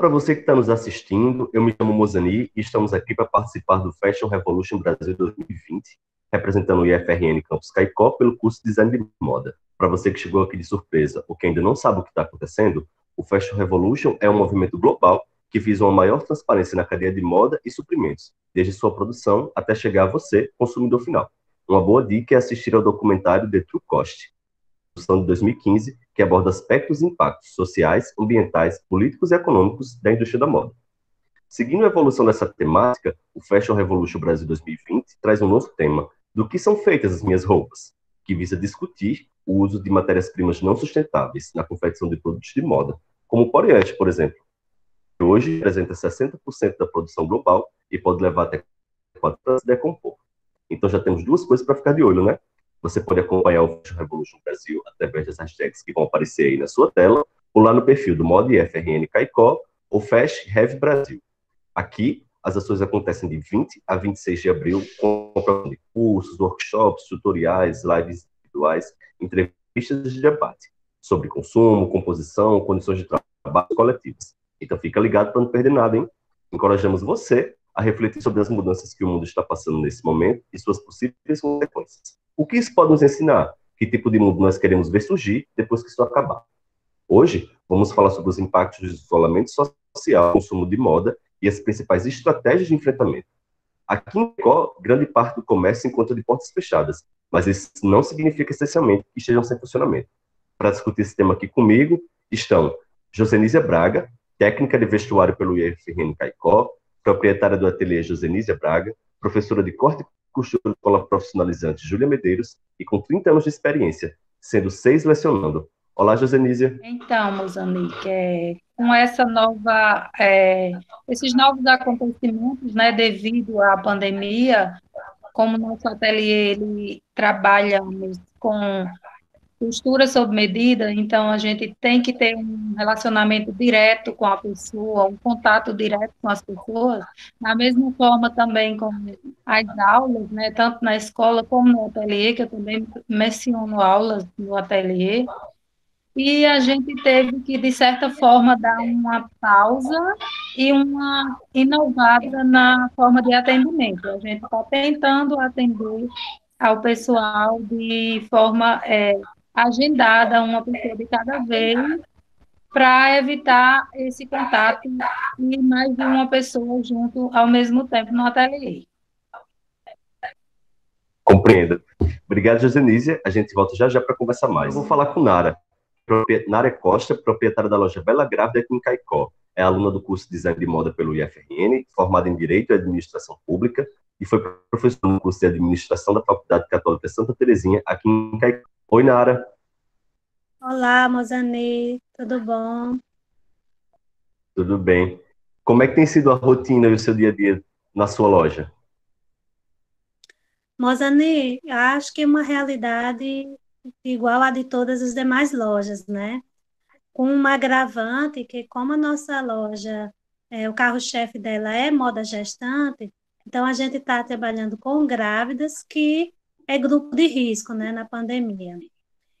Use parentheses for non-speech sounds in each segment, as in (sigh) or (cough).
para você que está nos assistindo. Eu me chamo Mozani e estamos aqui para participar do Fashion Revolution Brasil 2020, representando o IFRN Campus Caicó pelo curso de Design de Moda. Para você que chegou aqui de surpresa ou que ainda não sabe o que está acontecendo, o Fashion Revolution é um movimento global que visa uma maior transparência na cadeia de moda e suprimentos, desde sua produção até chegar a você, consumidor final. Uma boa dica é assistir ao documentário The True Cost, produção de 2015, que aborda aspectos e impactos sociais, ambientais, políticos e econômicos da indústria da moda. Seguindo a evolução dessa temática, o Fashion Revolution Brasil 2020 traz um novo tema, do que são feitas as minhas roupas, que visa discutir o uso de matérias-primas não sustentáveis na confecção de produtos de moda, como o poliéster, por exemplo. Hoje representa 60% da produção global e pode levar até 4 anos a decompor. Então já temos duas coisas para ficar de olho, né? Você pode acompanhar o Fashion Revolution Brasil através das hashtags que vão aparecer aí na sua tela, ou lá no perfil do Mod FRN Caicó ou Fast Brasil. Aqui, as ações acontecem de 20 a 26 de abril, com de cursos, workshops, tutoriais, lives individuais, entrevistas de debate sobre consumo, composição, condições de trabalho coletivas. Então fica ligado para não perder nada, hein? Encorajamos você a refletir sobre as mudanças que o mundo está passando nesse momento e suas possíveis consequências. O que isso pode nos ensinar? Que tipo de mundo nós queremos ver surgir depois que isso acabar? Hoje, vamos falar sobre os impactos do isolamento social, consumo de moda e as principais estratégias de enfrentamento. Aqui em Có, grande parte do comércio se encontra de portas fechadas, mas isso não significa essencialmente que estejam sem funcionamento. Para discutir esse tema aqui comigo estão Josenísia Braga, técnica de vestuário pelo IFRN Caicó, proprietária do ateliê Josenísia Braga, professora de corte costura escola profissionalizante Júlia Medeiros e com 30 anos de experiência, sendo seis lecionando. Olá, Josenísia. Então, Mozambique, é, com essa nova, é, esses novos acontecimentos, né, devido à pandemia, como nosso ateliê ele trabalhamos com costura sob medida, então a gente tem que ter um relacionamento direto com a pessoa, um contato direto com as pessoas, da mesma forma também com as aulas, né, tanto na escola como no ateliê, que eu também menciono aulas no ateliê, e a gente teve que, de certa forma, dar uma pausa e uma inovada na forma de atendimento. A gente está tentando atender ao pessoal de forma é, agendada, uma pessoa de cada vez, para evitar esse contato e mais de uma pessoa junto ao mesmo tempo no ateliê. Compreendo. Obrigado, Josenísia. A gente volta já já para conversar mais. Eu vou falar com Nara. Nara Costa, proprietária da loja Bela Grávida aqui em Caicó. É aluna do curso de Design de Moda pelo IFRN, formada em Direito e Administração Pública, e foi professora no curso de Administração da Faculdade Católica Santa Terezinha, aqui em Caicó. Oi, Nara. Olá, Mozane, tudo bom? Tudo bem. Como é que tem sido a rotina e o seu dia a dia na sua loja? Mozane, acho que é uma realidade igual a de todas as demais lojas, né? Com um agravante que como a nossa loja, é, o carro-chefe dela é moda gestante, então a gente está trabalhando com grávidas que é grupo de risco, né, na pandemia.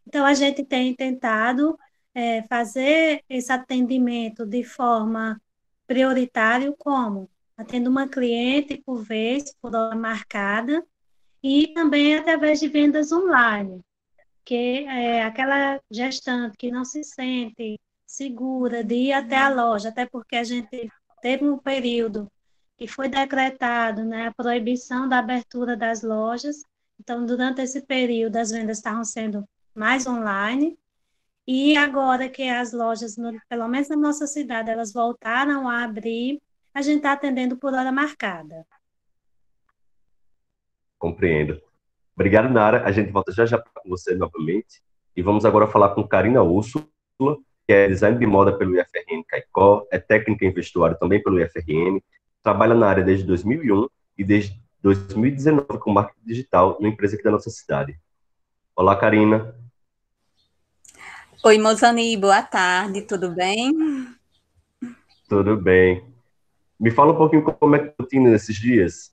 Então, a gente tem tentado é, fazer esse atendimento de forma prioritária, como? Atendo uma cliente por vez, por hora marcada, e também através de vendas online, que é aquela gestante que não se sente segura de ir até a loja, até porque a gente teve um período que foi decretado né, a proibição da abertura das lojas, então, durante esse período, as vendas estavam sendo mais online. E agora que as lojas, pelo menos na nossa cidade, elas voltaram a abrir, a gente está atendendo por hora marcada. Compreendo. Obrigado, Nara. A gente volta já já com você novamente. E vamos agora falar com Karina Úrsula, que é design de moda pelo IFRN Caicó, é técnica em vestuário também pelo IFRN, trabalha na área desde 2001 e desde 2019 com marketing digital numa empresa aqui da nossa cidade. Olá, Karina. Oi, Mozani, boa tarde, tudo bem? Tudo bem. Me fala um pouquinho como é que eu tenho nesses dias.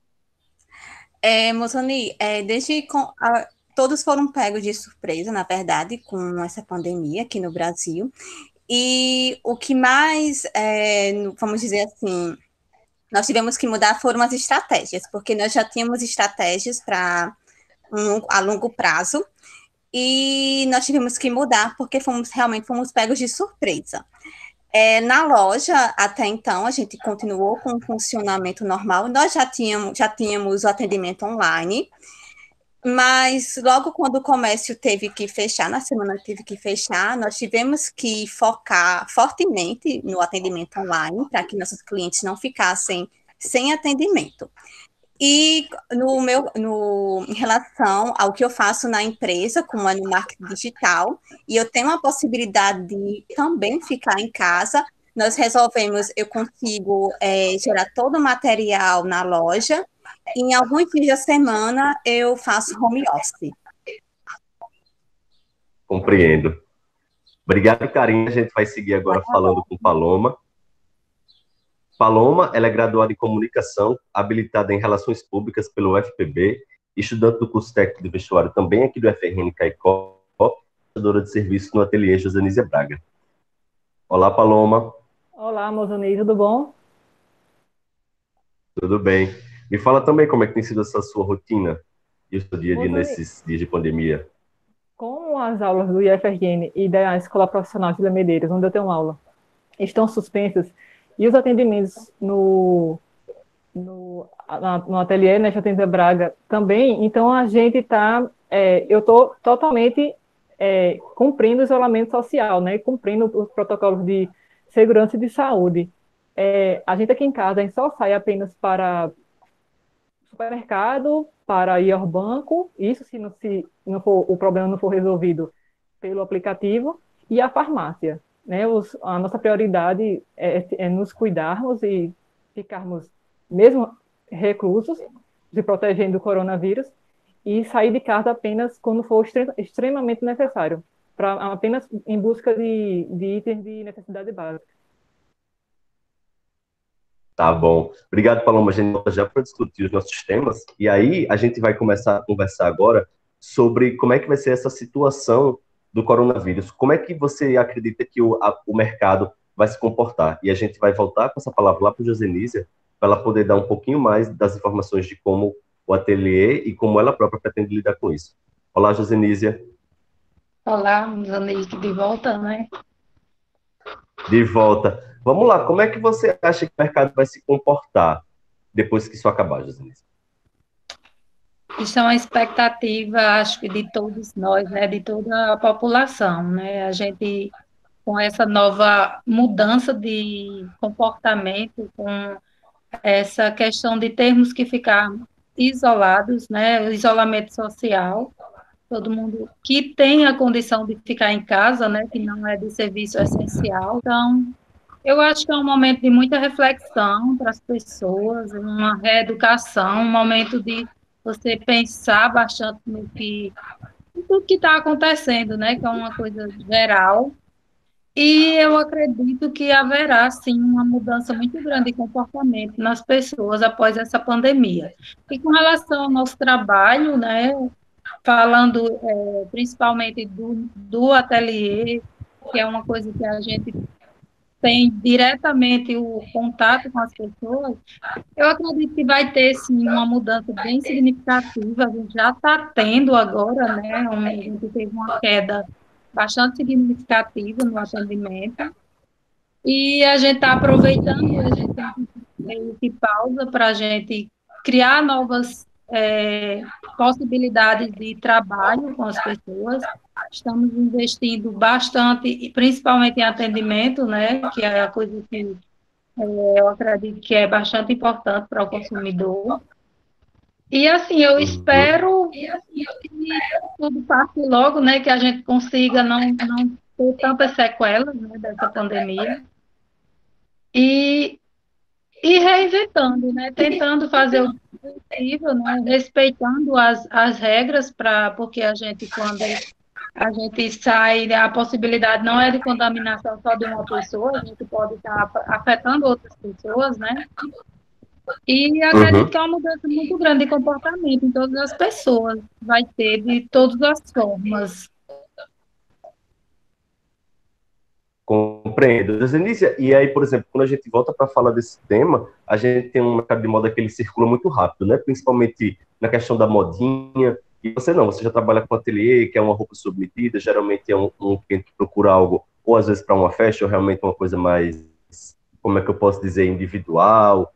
É, Mozani, é, desde com, a, todos foram pegos de surpresa, na verdade, com essa pandemia aqui no Brasil. E o que mais, é, vamos dizer assim, nós tivemos que mudar foram as estratégias, porque nós já tínhamos estratégias para um, a longo prazo, e nós tivemos que mudar porque fomos realmente fomos pegos de surpresa. É, na loja, até então, a gente continuou com o funcionamento normal. Nós já tínhamos, já tínhamos o atendimento online, mas logo quando o comércio teve que fechar, na semana teve que fechar, nós tivemos que focar fortemente no atendimento online para que nossos clientes não ficassem sem atendimento. E no meu, no, em relação ao que eu faço na empresa, como é no marketing digital, e eu tenho a possibilidade de também ficar em casa, nós resolvemos, eu consigo é, gerar todo o material na loja, em alguns dias da semana eu faço home office. Compreendo. Obrigado, Karine. A gente vai seguir agora falando com Paloma. Paloma, ela é graduada em comunicação, habilitada em relações públicas pelo UFPB, estudante do curso técnico de vestuário também aqui do FRN Caicó, prestadora de serviço no ateliê Josanísia Braga. Olá, Paloma. Olá, Mozanei, tudo bom? Tudo bem. Me fala também como é que tem sido essa sua rotina e o seu dia a dia nesses dias de pandemia. Com as aulas do IFRN e da Escola Profissional de Medeiros, onde eu tenho aula, estão suspensas, e os atendimentos no, no, na, no ateliê, né, Atendê Braga, também, então a gente está, é, eu estou totalmente é, cumprindo o isolamento social, né, cumprindo os protocolos de segurança e de saúde. É, a gente aqui em casa, a gente só sai apenas para supermercado, para ir ao banco, isso se, não, se não for, o problema não for resolvido pelo aplicativo, e a farmácia né, os, a nossa prioridade é, é, nos cuidarmos e ficarmos, mesmo reclusos, se protegendo do coronavírus, e sair de casa apenas quando for extremamente necessário, para apenas em busca de, de itens de necessidade básica. Tá bom. Obrigado, Paloma. A gente já para discutir os nossos temas. E aí, a gente vai começar a conversar agora sobre como é que vai ser essa situação do coronavírus. Como é que você acredita que o, a, o mercado vai se comportar? E a gente vai voltar com essa palavra lá para o Josenísia, para ela poder dar um pouquinho mais das informações de como o ateliê e como ela própria pretende lidar com isso. Olá, Josenísia. Olá, Josenísia, de volta, né? De volta. Vamos lá, como é que você acha que o mercado vai se comportar depois que isso acabar, Josenísia? Isso é uma expectativa, acho que de todos nós, né, de toda a população, né? A gente com essa nova mudança de comportamento, com essa questão de termos que ficar isolados, né, isolamento social, todo mundo que tem a condição de ficar em casa, né, que não é de serviço essencial. Então, eu acho que é um momento de muita reflexão para as pessoas, uma reeducação, um momento de você pensar bastante no que tudo que está acontecendo, né? Que é uma coisa geral. E eu acredito que haverá, sim, uma mudança muito grande de comportamento nas pessoas após essa pandemia. E com relação ao nosso trabalho, né, falando é, principalmente do, do ateliê, que é uma coisa que a gente tem diretamente o contato com as pessoas, eu acredito que vai ter sim uma mudança bem significativa. A gente já está tendo agora, né? A gente teve uma queda bastante significativa no atendimento. E a gente está aproveitando esse pausa para a gente criar novas é, possibilidades de trabalho com as pessoas. Estamos investindo bastante, principalmente em atendimento, né, que é a coisa que é, eu acredito que é bastante importante para o consumidor. E assim, eu espero que tudo passe logo, né, que a gente consiga não, não ter tantas sequelas né, dessa pandemia. E e reinventando, né? Tentando fazer o possível, né? respeitando as, as regras, para porque a gente, quando a gente sai, a possibilidade não é de contaminação só de uma pessoa, a gente pode estar afetando outras pessoas, né? E acredito uhum. que é uma mudança muito grande de comportamento em todas as pessoas, vai ter de todas as formas. Compreendo. Zenícia, e aí, por exemplo, quando a gente volta para falar desse tema, a gente tem um mercado de moda que ele circula muito rápido, né? Principalmente na questão da modinha. E você não, você já trabalha com ateliê, que é uma roupa submetida, geralmente é um, um cliente que procura algo, ou às vezes para uma festa, ou realmente uma coisa mais, como é que eu posso dizer, individual.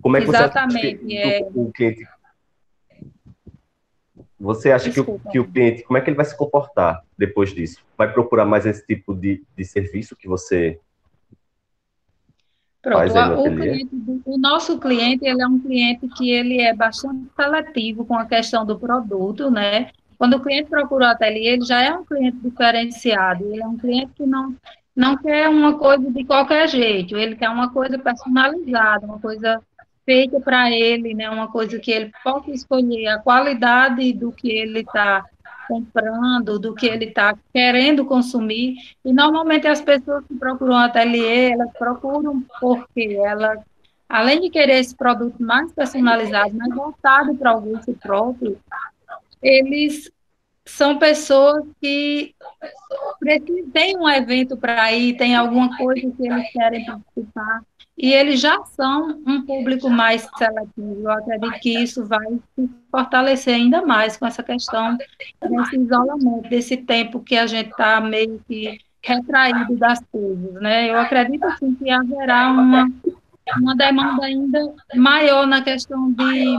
Como é que Exatamente, você acha que é... o cliente você acha que o, que o, cliente, como é que ele vai se comportar depois disso? Vai procurar mais esse tipo de, de serviço que você Pronto, o, cliente, o nosso cliente, ele é um cliente que ele é bastante seletivo com a questão do produto, né? Quando o cliente procura o ateliê, ele já é um cliente diferenciado, ele é um cliente que não, não quer uma coisa de qualquer jeito, ele quer uma coisa personalizada, uma coisa feita para ele, né, uma coisa que ele possa escolher a qualidade do que ele está comprando, do que ele está querendo consumir. E normalmente as pessoas que procuram ateliê, elas procuram porque elas, além de querer esse produto mais personalizado, mais voltado para o gosto próprio, eles são pessoas que têm um evento para ir, tem alguma coisa que eles querem participar e eles já são um público mais seletivo. Eu acredito que isso vai se fortalecer ainda mais com essa questão desse isolamento, desse tempo que a gente está meio que retraído das coisas, né? Eu acredito assim, que haverá uma, uma demanda ainda maior na questão de,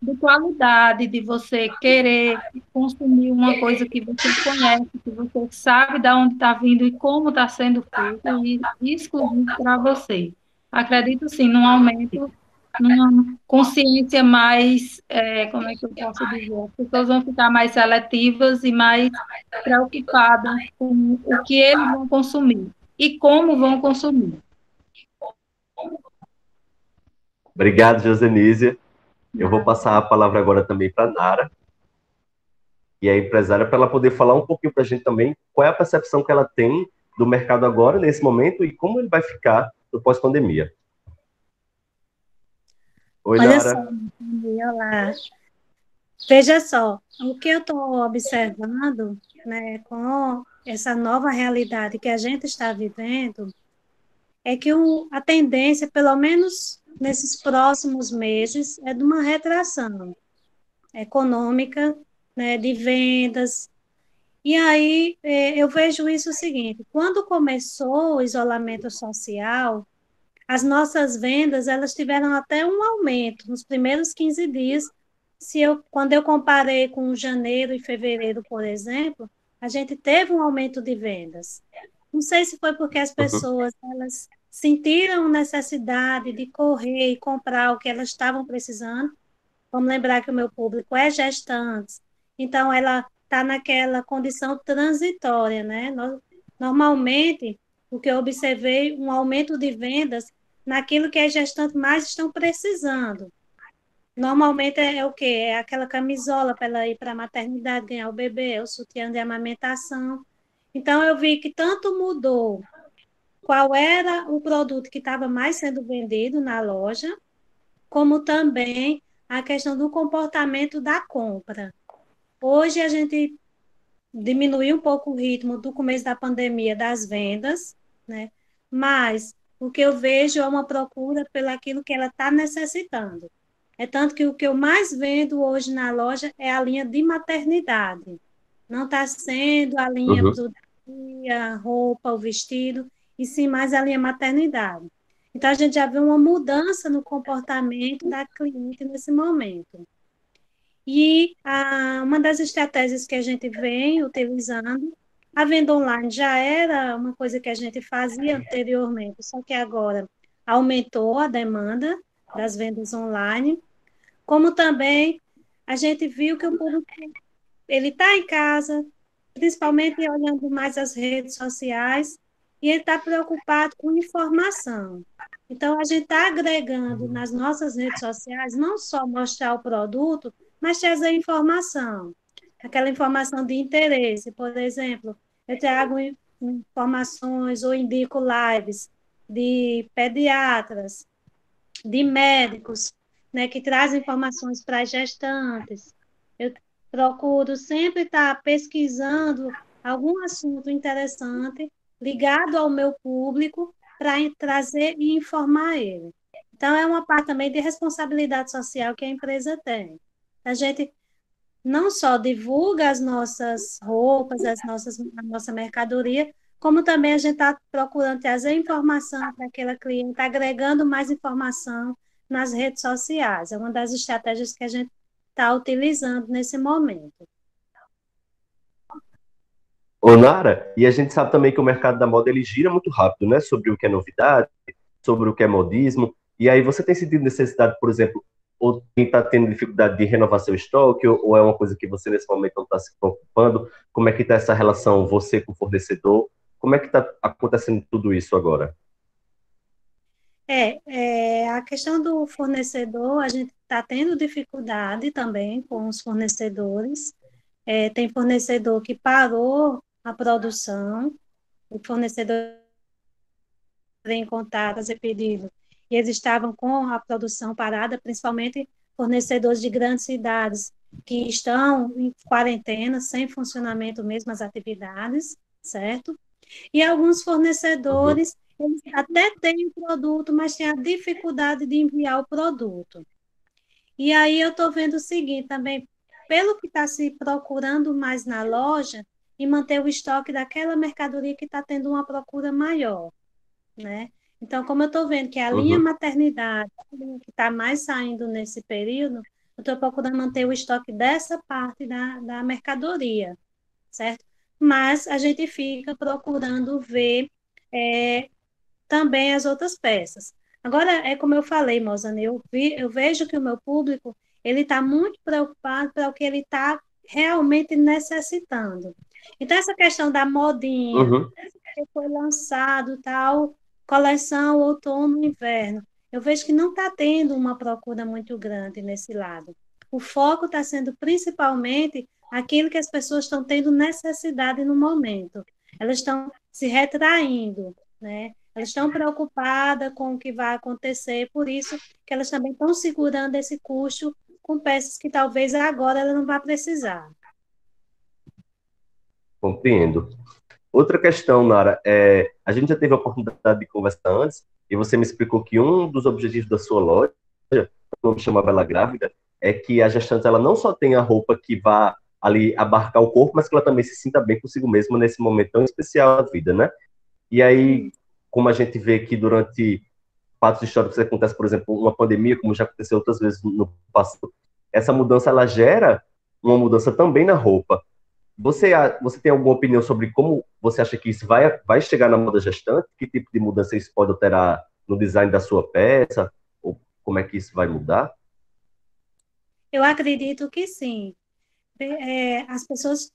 de qualidade, de você querer consumir uma coisa que você conhece, que você sabe de onde está vindo e como está sendo feito, e exclusivo para você acredito sim num aumento, numa consciência mais, é, como é que eu posso dizer, as pessoas vão ficar mais seletivas e mais preocupadas com o que eles vão consumir e como vão consumir. Obrigado, Josenísia. Eu vou passar a palavra agora também para a Nara, e a empresária, para ela poder falar um pouquinho para a gente também qual é a percepção que ela tem do mercado agora, nesse momento, e como ele vai ficar do pós-pandemia. Oi, Olha Lara. Só, olá. Veja só, o que eu estou observando né, com essa nova realidade que a gente está vivendo é que o, a tendência, pelo menos nesses próximos meses, é de uma retração econômica, né, de vendas. E aí é, eu vejo isso o seguinte: quando começou o isolamento social, as nossas vendas elas tiveram até um aumento nos primeiros 15 dias. Se eu, quando eu comparei com janeiro e fevereiro, por exemplo, a gente teve um aumento de vendas. Não sei se foi porque as uhum. pessoas elas sentiram necessidade de correr e comprar o que elas estavam precisando. Vamos lembrar que o meu público é gestante, então ela está naquela condição transitória, né? Normalmente, o que eu observei, um aumento de vendas naquilo que as gestantes mais estão precisando. Normalmente é, o quê? É aquela camisola para ela ir para a maternidade, ganhar o bebê, é o sutiã de amamentação. Então, eu vi que tanto mudou qual era o produto que estava mais sendo vendido na loja, como também a questão do comportamento da compra. Hoje a gente diminuiu um pouco o ritmo do começo da pandemia das vendas, né? Mas o que eu vejo é uma procura pelaquilo que ela está necessitando. É tanto que o que eu mais vendo hoje na loja é a linha de maternidade. Não está sendo a linha uhum. do dia, roupa, o vestido, e sim mais a linha maternidade. Então, a gente já vê uma mudança no comportamento da cliente nesse momento. E a, uma das estratégias que a gente vem utilizando a venda online já era uma coisa que a gente fazia anteriormente, só que agora aumentou a demanda das vendas online, como também a gente viu que o público ele está em casa, principalmente olhando mais as redes sociais, e ele está preocupado com informação. Então, a gente está agregando nas nossas redes sociais não só mostrar o produto, mas trazer informação, aquela informação de interesse. Por exemplo, eu trago informações ou indico lives de pediatras, de médicos, né, que trazem informações para gestantes. Eu procuro sempre estar pesquisando algum assunto interessante ligado ao meu público para trazer e informar ele. Então, é uma parte também de responsabilidade social que a empresa tem. A gente não só divulga as nossas roupas, as nossas, a nossa mercadoria, como também a gente está procurando trazer informação para aquela cliente, agregando mais informação nas redes sociais. É uma das estratégias que a gente está utilizando nesse momento. Ô, Nara, e a gente sabe também que o mercado da moda ele gira muito rápido, né? Sobre o que é novidade, sobre o que é modismo. E aí você tem sentido necessidade, por exemplo, ou está tendo dificuldade de renovar seu estoque, ou, ou, é uma coisa que você nesse momento não está se preocupando? Como é que está essa relação você com o fornecedor? Como é que está acontecendo tudo isso agora? É, é, a questão do fornecedor, a gente está tendo dificuldade também com os fornecedores. É, tem fornecedor que parou a produção, o fornecedor em contato, fazer pedido e eles estavam com a produção parada, principalmente fornecedores de grandes cidades que estão em quarentena, sem funcionamento mesmo as atividades, certo? E alguns fornecedores, uhum. eles até têm o produto, mas têm a dificuldade de enviar o produto. E aí eu estou vendo o seguinte também, pelo que está se procurando mais na loja, e manter o estoque daquela mercadoria que está tendo uma procura maior, né? Então, como eu estou vendo que a uhum. linha maternidade que está mais saindo nesse período, eu estou procurando manter o estoque dessa parte da, da mercadoria, certo? Mas a gente fica procurando ver é, também as outras peças. Agora, é como eu falei, Mozane, eu, vi, eu vejo que o meu público ele está muito preocupado para o que ele está realmente necessitando. Então, essa questão da modinha, uhum. que foi lançado tal, coleção outono e inverno. Eu vejo que não está tendo uma procura muito grande nesse lado. O foco está sendo principalmente aquilo que as pessoas estão tendo necessidade no momento. Elas estão se retraindo, né? Elas estão preocupadas com o que vai acontecer, por isso que elas também estão segurando esse custo com peças que talvez agora ela não vá precisar. Compreendo. Outra questão, Nara, é, a gente já teve a oportunidade de conversar antes, e você me explicou que um dos objetivos da sua loja, como chamava ela grávida, é que a gestante ela não só tenha roupa que vá ali abarcar o corpo, mas que ela também se sinta bem consigo mesma nesse momento tão especial da vida, né? E aí, como a gente vê que durante fatos históricos acontece, por exemplo, uma pandemia, como já aconteceu outras vezes no passado, essa mudança ela gera uma mudança também na roupa. Você, você tem alguma opinião sobre como você acha que isso vai, vai chegar na moda gestante? Que tipo de mudança isso pode alterar no design da sua peça? Ou como é que isso vai mudar? Eu acredito que sim. É, as pessoas,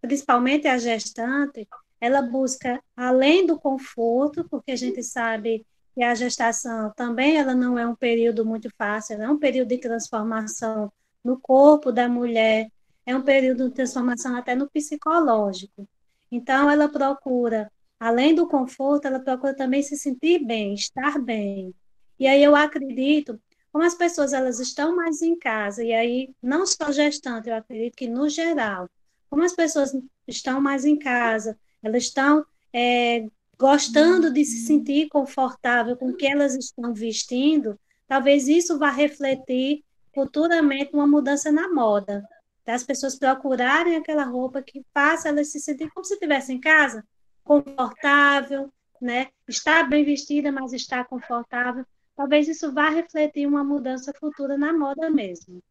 principalmente a gestante, ela busca além do conforto, porque a gente sabe que a gestação também ela não é um período muito fácil, é um período de transformação no corpo da mulher, é um período de transformação até no psicológico. Então, ela procura, além do conforto, ela procura também se sentir bem, estar bem. E aí eu acredito, como as pessoas elas estão mais em casa, e aí não só gestante, eu acredito que no geral, como as pessoas estão mais em casa, elas estão é, gostando de se sentir confortável com o que elas estão vestindo, talvez isso vá refletir futuramente uma mudança na moda das pessoas procurarem aquela roupa que faça elas se sentirem como se estivessem em casa, confortável, né? Está bem vestida, mas está confortável. Talvez isso vá refletir uma mudança futura na moda mesmo.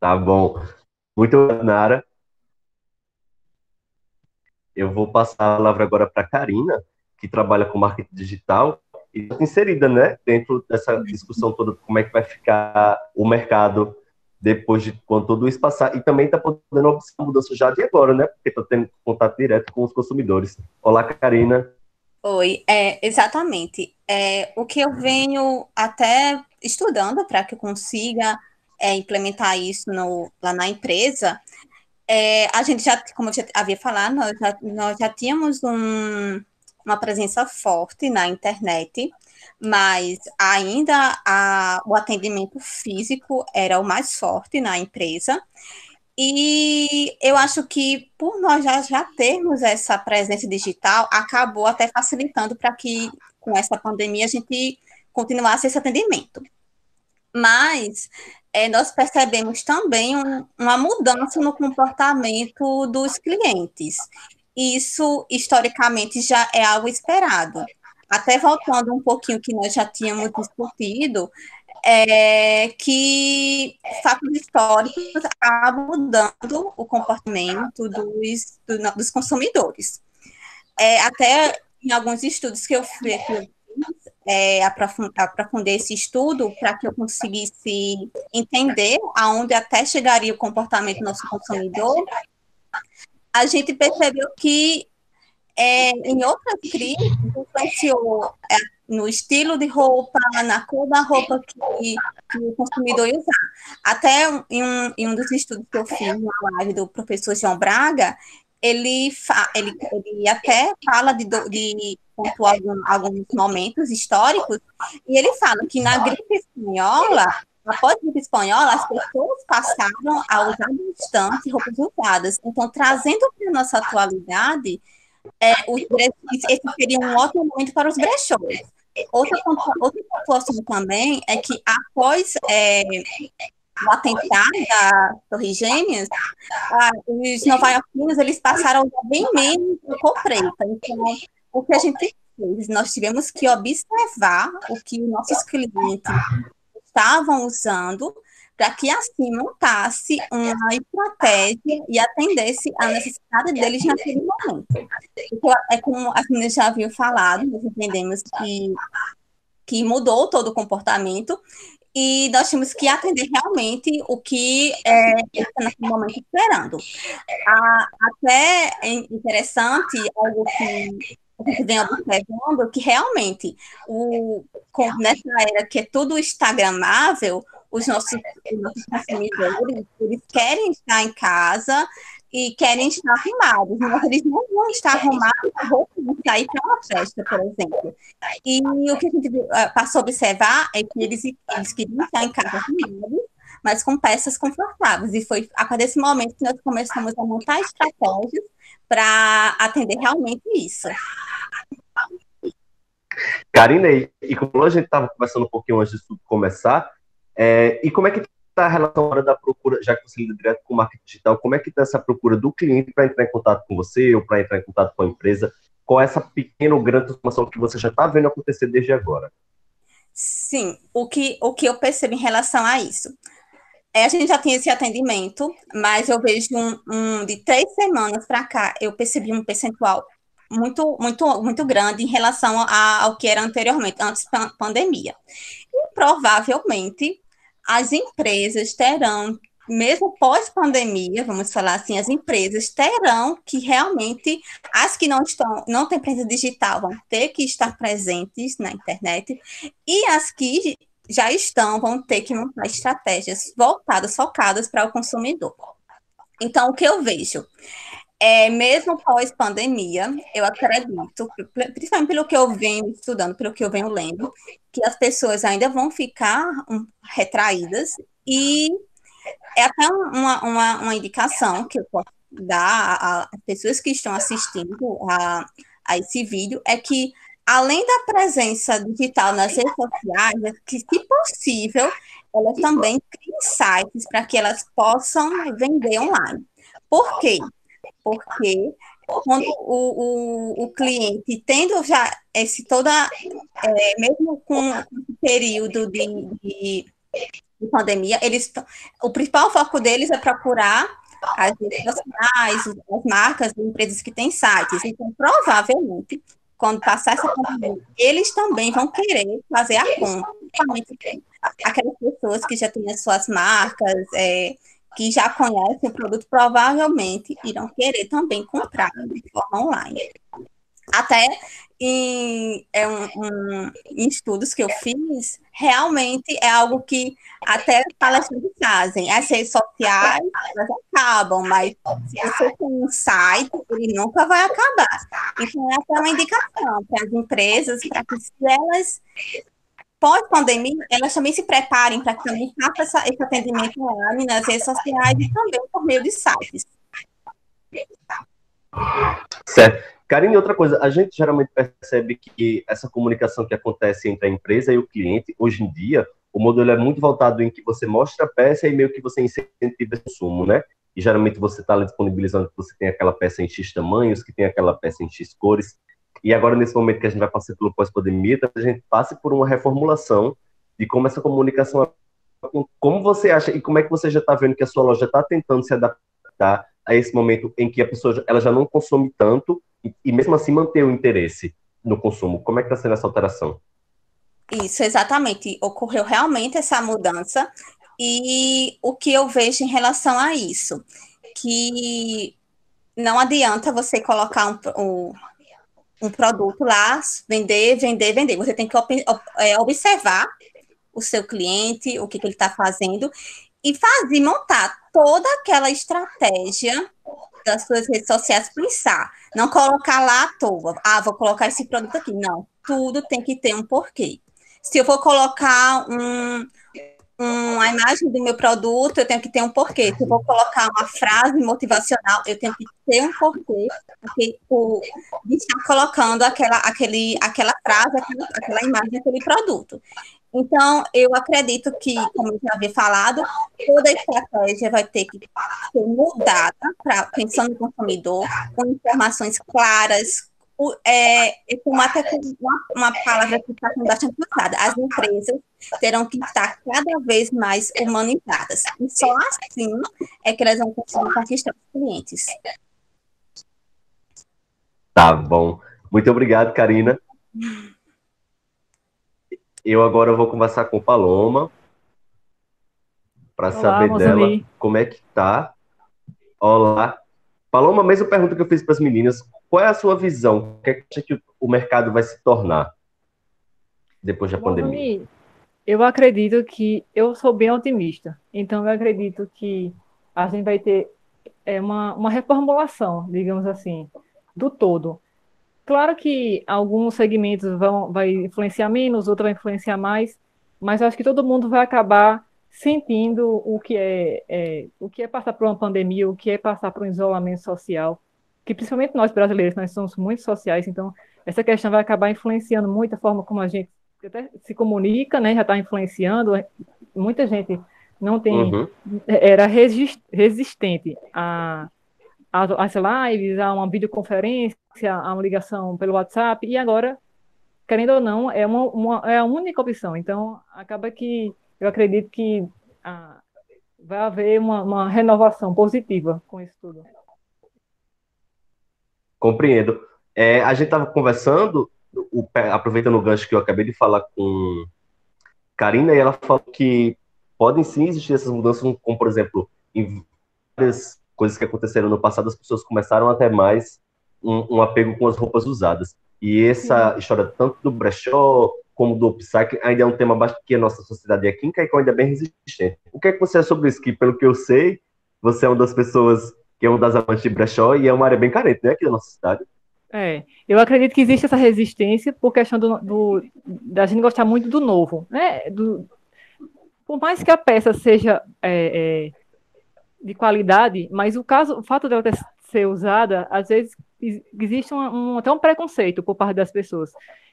Tá bom. Muito obrigado, Nara. Eu vou passar a palavra agora para a Karina, que trabalha com marketing digital e está inserida né, dentro dessa discussão toda, como é que vai ficar o mercado depois de quando tudo isso passar. E também está podendo observar mudança já de agora, né? Porque está tendo contato direto com os consumidores. Olá, Karina. Oi, é, exatamente. É, o que eu venho até estudando para que eu consiga é, implementar isso no, lá na empresa, é, a gente já, como eu já havia falado, nós já, nós já tínhamos um, uma presença forte na internet, mas ainda a, o atendimento físico era o mais forte na empresa. E eu acho que, por nós já, já termos essa presença digital, acabou até facilitando para que, com essa pandemia, a gente continuasse esse atendimento. Mas é, nós percebemos também um, uma mudança no comportamento dos clientes. Isso, historicamente, já é algo esperado. Até voltando um pouquinho que nós já tínhamos discutido, é, que fatos históricos acabam mudando o comportamento dos, do, dos consumidores. É, até em alguns estudos que eu fiz, é, aprofundei esse estudo para que eu conseguisse entender aonde até chegaria o comportamento do nosso consumidor, a gente percebeu que é, em outras crises influenciou é, no estilo de roupa, na cor da roupa que, que o consumidor ia usar. Até em um, em um dos estudos que eu fiz na live do professor João Braga, ele, fa, ele, ele até fala de, de algum, alguns momentos históricos, e ele fala que na gripe espanhola, após a gripe espanhola, as pessoas passaram a usar bastante roupas usadas. Então, trazendo para a nossa atualidade, é, os, esse seria um ótimo momento para os brechós. Outra, outra pontuação também é que após é, o atentado da Torre Gêmeas, os novaiorquinos eles passaram a usar bem menos cor preta. Então, o que a gente fez? Nós tivemos que observar o que nossos clientes estavam usando para que assim montasse uma estratégia e atendesse a necessidade deles naquele momento. Então, é como a gente já havia falado, nós entendemos que, que mudou todo o comportamento e nós tínhamos que atender realmente o que é, está naquele momento esperando. Ah, até é interessante, algo que a gente vem observando, que realmente, o, nessa era que é tudo instagramável, os nossos, os nossos consumidores, eles querem estar em casa e querem estar arrumados, mas eles não vão estar arrumados de sair para uma festa, por exemplo. E o que a gente uh, passou a observar é que eles, eles queriam estar em casa arrumados, mas com peças confortáveis. E foi a partir desse momento que nós começamos a montar estratégias para atender realmente isso. Karina, e como a gente estava conversando um pouquinho antes de começar, é, e como é que está a relação da procura, já que você lida direto com o marketing digital, como é que está essa procura do cliente para entrar em contato com você ou para entrar em contato com a empresa? É essa pequena ou grande transformação que você já está vendo acontecer desde agora? Sim, o que, o que eu percebo em relação a isso? É, a gente já tinha esse atendimento, mas eu vejo um, um de três semanas para cá, eu percebi um percentual muito, muito, muito grande em relação a, ao que era anteriormente, antes da pandemia. E provavelmente as empresas terão, mesmo pós-pandemia, vamos falar assim, as empresas terão que realmente, as que não estão, não têm presença digital, vão ter que estar presentes na internet, e as que já estão, vão ter que montar estratégias voltadas, focadas para o consumidor. Então, o que eu vejo? É, mesmo pós-pandemia, eu acredito, principalmente pelo que eu venho estudando, pelo que eu venho lendo, que as pessoas ainda vão ficar retraídas e é até uma, uma, uma, indicação que eu posso dar às pessoas que estão assistindo a, a esse vídeo, é que além da presença digital nas redes sociais, é que, se possível, elas também criem sites para que elas possam vender online. Por quê? Porque quando o, o, o cliente, tendo já esse toda, é, mesmo com esse período de, de, de, pandemia, eles, o principal foco deles é procurar as redes sociais, as marcas, as empresas que têm sites. Então, provavelmente, quando passar essa pandemia, eles também vão querer fazer a compra, principalmente aquelas pessoas que já têm as suas marcas, é, que já conhecem o produto provavelmente irão querer também comprar de forma online. Até em, é em estudos que eu fiz, realmente é algo que até palestrantes fazem. As redes sociais elas acabam, mas se você tem um site, ele nunca vai acabar. Então, essa é uma indicação para as empresas, para que se elas pós-pandemia, elas também se preparem para que também faça esse atendimento online nas redes sociais e também por meio de sites. Certo. Karine, outra coisa, a gente geralmente percebe que essa comunicação que acontece entre a empresa e o cliente, hoje em dia, o modelo é muito voltado em que você mostra a peça e meio que você incentiva o consumo, né? E geralmente você está disponibilizando que você tem aquela peça em X tamanhos, que tem aquela peça em X cores. E agora, nesse momento que a gente vai passar pelo pós-pandemia, a gente passe por uma reformulação de como essa comunicação. Como você acha e como é que você já está vendo que a sua loja está tentando se adaptar a esse momento em que a pessoa ela já não consome tanto e, e mesmo assim manter o interesse no consumo? Como é que está sendo essa alteração? Isso, exatamente. Ocorreu realmente essa mudança. E o que eu vejo em relação a isso? Que não adianta você colocar um, um, um produto lá, vender, vender, vender. Você tem que é, observar o seu cliente, o que, que ele está fazendo, e fazer, montar toda aquela estratégia das suas redes sociais, pensar. Não colocar lá à toa. Ah, vou colocar esse produto aqui. Não, tudo tem que ter um porquê. Se eu for colocar um, uma imagem do meu produto, eu tenho que ter um porquê. Se eu vou colocar uma frase motivacional, eu tenho que ter um porquê porque, o, de estar colocando aquela, aquele, aquela frase, aquela, aquela imagem, aquele produto. Então, eu acredito que, como eu já havia falado, toda estratégia vai ter que ser mudada para pensando no consumidor, com informações claras, é, como até uma, uma palavra que está sendo bastante usada, as empresas terão que estar cada vez mais humanizadas. E só assim é que elas vão conseguir conquistar os clientes. Tá bom. Muito obrigado, Karina. Eu agora vou conversar com Paloma para saber dela como é que tá. Olá. Paloma, a mesma pergunta que eu fiz para as meninas. Qual é a sua visão? O que, é que acha que o mercado vai se tornar depois da Bom, pandemia? Eu acredito que eu sou bem otimista. Então eu acredito que a gente vai ter é, uma, uma reformulação, digamos assim, do todo. Claro que alguns segmentos vão vai influenciar menos, outros vai influenciar mais, mas acho que todo mundo vai acabar sentindo o que é, é, o que é passar por uma pandemia, o que é passar por um isolamento social que principalmente nós brasileiros, nós somos muito sociais, então essa questão vai acabar influenciando muito a forma como a gente até se comunica, né, já está influenciando, muita gente não tem, uhum. era resistente a, a, as lives, a uma videoconferência, a uma ligação pelo WhatsApp, e agora, querendo ou não, é, uma, uma é a única opção, então acaba que eu acredito que ah, vai haver uma, uma renovação positiva com isso tudo. Compreendo. É, a gente estava conversando, o, aproveitando o gancho que eu acabei de falar com Karina, e ela falou que podem sim existir essas mudanças, como, por exemplo, em várias coisas que aconteceram no passado, as pessoas começaram a ter mais um, um apego com as roupas usadas. E essa sim. história, tanto do brechó como do upcycling, ainda é um tema bastante que a nossa sociedade aqui em Caicó ainda é bem resistente. O que é que você acha sobre isso? Que, pelo que eu sei, você é uma das pessoas que é uma das amantes de brechó, e é uma área bem carente, né, aqui da nossa cidade. É, eu acredito que existe essa resistência por questão do, do, da gente gostar muito do novo, né? Do, por mais que a peça seja é, é, de qualidade, mas o caso, o fato dela ter, ser usada, às vezes existe um, um, até um preconceito por parte das pessoas.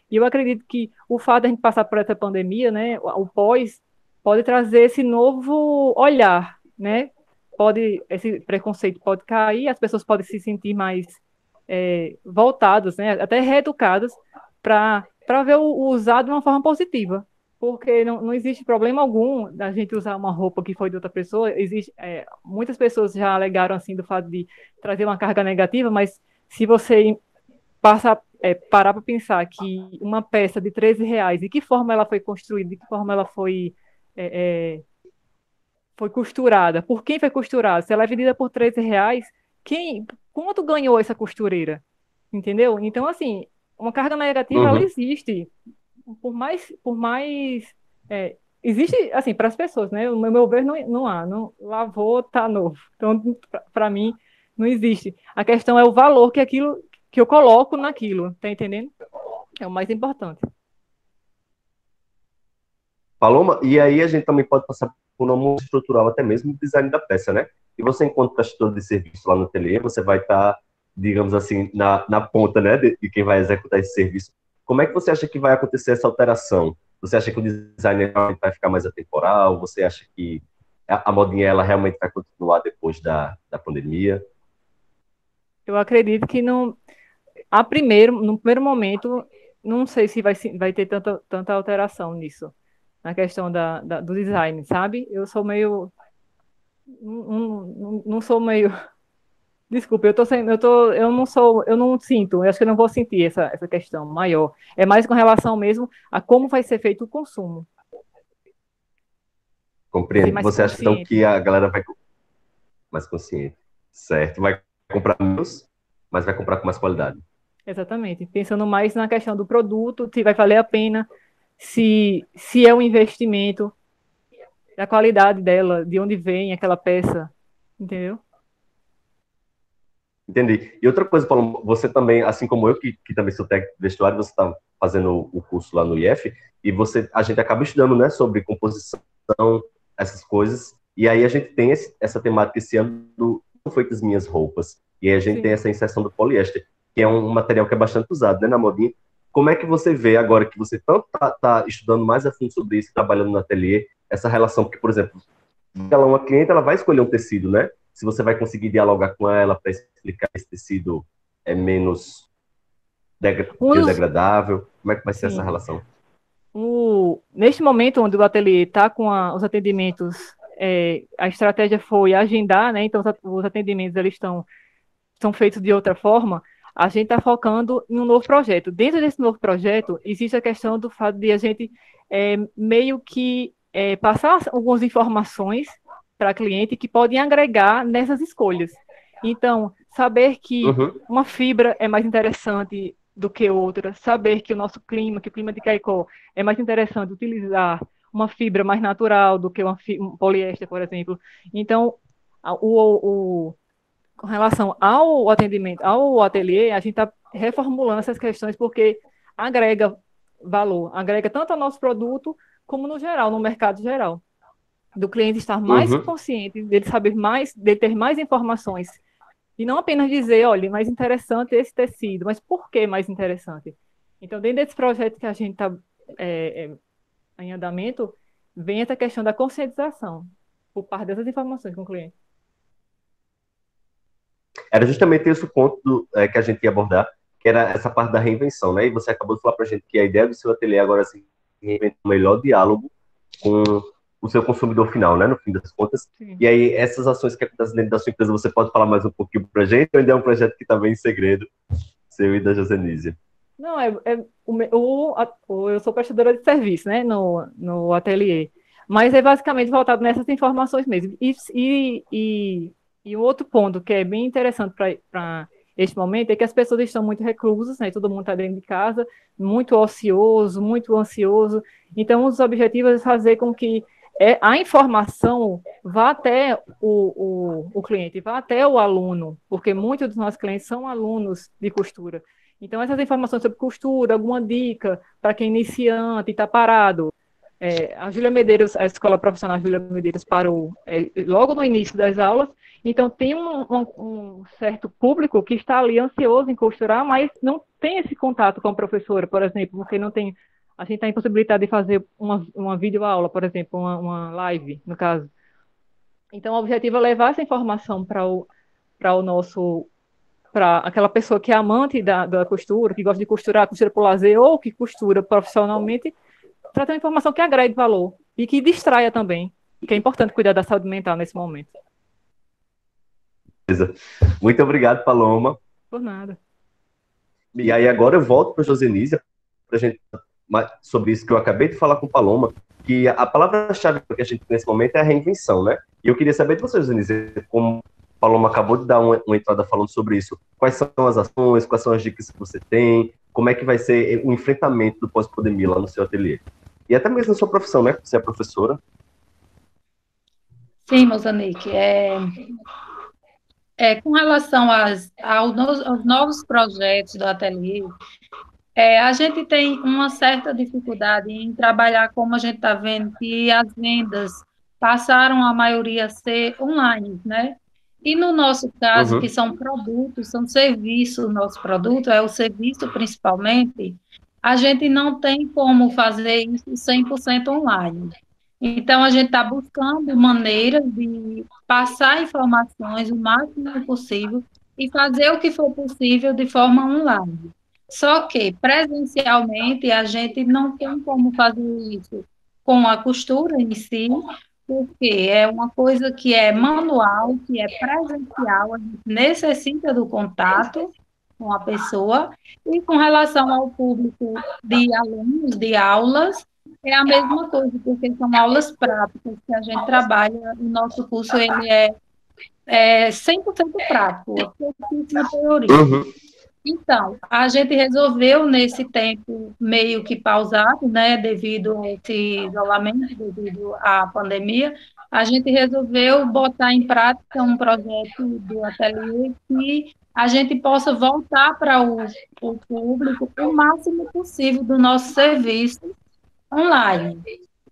E eu acredito que o fato de a gente passar por essa pandemia, né, o pós, pode trazer esse novo olhar, né, pode esse preconceito pode cair, as pessoas podem se sentir mais é, voltadas, né, até reeducadas para ver o, o usado de uma forma positiva, porque não, não existe problema algum da gente usar uma roupa que foi de outra pessoa. Existe é, muitas pessoas já alegaram assim do fato de trazer uma carga negativa, mas se você passa é, parar para pensar que uma peça de 13 reais, de que forma ela foi construída, de que forma ela foi é, é foi costurada, por quem foi costurada, se ela é vendida por 13 reais, quem, quanto ganhou essa costureira? Entendeu? Então, assim, uma carga negativa, uhum. ela existe. Por mais, por mais é, existe, assim, para as pessoas, né? No meu ver, não, não há. Não, lavou, tá novo. Então, para mim, não existe. A questão é o valor que aquilo que eu coloco naquilo, tá entendendo? É o mais importante. Paloma, e aí a gente também pode passar o nome estrutural, até mesmo o design da peça, né? E você, enquanto prestador de serviço lá no ateliê, você vai estar, tá, digamos assim, na, na ponta, né, de, de, quem vai executar esse serviço. Como é que você acha que vai acontecer essa alteração? Você acha que o design vai ficar mais atemporal? Você acha que a modinha ela realmente vai continuar depois da, da pandemia? Eu acredito que não, a primeiro, no primeiro momento, não sei se vai, vai ter tanta, tanta alteração nisso, na questão da, da do design, sabe? Eu sou meio. Não, não, não sou meio. (laughs) Desculpa, eu tô sem, eu tô, eu não sou, eu não sinto, eu acho que eu não vou sentir essa, essa questão maior. É mais com relação mesmo a como vai ser feito o consumo. Compreendo. Você acha então que a galera vai mais consciente, certo? Vai comprar menos, mas vai comprar com mais qualidade. Exatamente. Pensando mais na questão do produto, se vai valer a pena, se, se é um investimento, a qualidade dela, de onde vem aquela peça, entendeu? Entendi. E outra coisa, Paulo, você também, assim como eu, que, que também sou técnico de vestuário, você está fazendo o curso lá no IF, e você, a gente acaba estudando, né, sobre composição, essas coisas, e aí a gente tem esse, essa temática esse ano do feitas minhas roupas, e aí a gente Sim. tem essa inserção do poliéster que é um material que é bastante usado né, na modinha. Como é que você vê agora que você tanto está tá estudando mais a fundo sobre isso, trabalhando no ateliê, essa relação, porque, por exemplo, ela uma cliente, ela vai escolher um tecido, né? Se você vai conseguir dialogar com ela para explicar esse tecido é menos degradável, como é que vai ser Sim. essa relação? O, neste momento onde o ateliê está com a, os atendimentos, é, a estratégia foi agendar, né? Então os atendimentos eles estão são feitos de outra forma a gente está focando em um novo projeto. Dentro desse novo projeto, existe a questão do fato de a gente é, meio que é, passar algumas informações para cliente que podem agregar nessas escolhas. Então, saber que uhum. uma fibra é mais interessante do que outra, saber que o nosso clima, que o clima de Caicó é mais interessante utilizar uma fibra mais natural do que uma um poliéster, por exemplo. Então, o, o, com relação ao atendimento, ao ateliê, a gente está reformulando essas questões porque agrega valor, agrega tanto ao nosso produto como no geral, no mercado geral. Do cliente estar mais uhum. consciente, dele saber mais, dele ter mais informações. E não apenas dizer, olha, mais interessante esse tecido, mas por que mais interessante? Então, dentro desse projeto que a gente está é, é, em andamento, vem essa questão da conscientização por parte dessas informações com o cliente era justamente esse o ponto do, é, que a gente ia abordar, que era essa parte da reinvenção, né? E você acabou de falar para a gente que a ideia do seu ateliê agora é reinventar um melhor diálogo com o seu consumidor final, né? No fim das contas. Sim. E aí, essas ações que acontecem dentro da sua empresa, você pode falar mais um pouquinho para a gente, ou ainda é um projeto que está bem em segredo, seu e da Josenísia? Não, é, é o, o, eu sou prestadora de serviço, né, no, no ateliê, mas é basicamente voltado nessas informações mesmo. E, e, e e outro ponto que é bem interessante para este momento é que as pessoas estão muito reclusas, né? Todo mundo está dentro de casa, muito ocioso, muito ansioso. Então, um dos objetivos é fazer com que é, a informação vá até o, o, o cliente, vá até o aluno, porque muitos dos nossos clientes são alunos de costura. Então, essas informações sobre costura, alguma dica para quem é iniciante está parado, é, a Júlia Medeiros, a escola profissional Júlia Medeiros parou é, logo no início das aulas, então tem um, um, um, certo público que está ali ansioso em costurar, mas não tem esse contato com a professora, por exemplo, porque não tem, a gente está impossibilitado de fazer uma, uma videoaula, por exemplo, uma, uma live, no caso. Então o objetivo é levar essa informação para o, o nosso para aquela pessoa que é amante da, da costura, que gosta de costurar, costura por lazer ou que costura profissionalmente, trazer uma informação que agregue valor e que distraia também, que é importante cuidar da saúde mental nesse momento. Muito obrigado, Paloma. Por nada. E aí agora eu volto para a Josenísia, para gente sobre isso que eu acabei de falar com Paloma, que a palavra-chave que a gente tem nesse momento é a reinvenção, né? E eu queria saber de você, Josenísia, como Paloma acabou de dar uma, uma entrada falando sobre isso, quais são as ações, quais são as dicas que você tem, como é que vai ser o enfrentamento do pós-pandemia lá no seu ateliê? E até mesmo na sua profissão, né? Você é professora. Sim, Mozanique. É, é, com relação às, aos, novos projetos do ateliê, é, a gente tem uma certa dificuldade em trabalhar como a gente está vendo que as vendas passaram a maioria a ser online, né? E no nosso caso, Uhum. que são produtos, são serviços, o nosso produto é o serviço principalmente, a gente não tem como fazer isso 100% online. Então, a gente está buscando maneiras de passar informações o máximo possível e fazer o que for possível de forma online. Só que, presencialmente, a gente não tem como fazer isso com a costura em si, porque é uma coisa que é manual, que é presencial, a gente necessita do contato com a pessoa, e com relação ao público de alunos, de aulas, é a mesma coisa, porque são aulas práticas que a gente trabalha, o nosso curso ele é, é 100% prático, é teoria. Uhum. Então, a gente resolveu nesse tempo meio que pausado, né, devido a esse isolamento, devido à pandemia, a gente resolveu botar em prática um projeto do ateliê que a gente possa voltar para o, o público o máximo possível do nosso serviço online.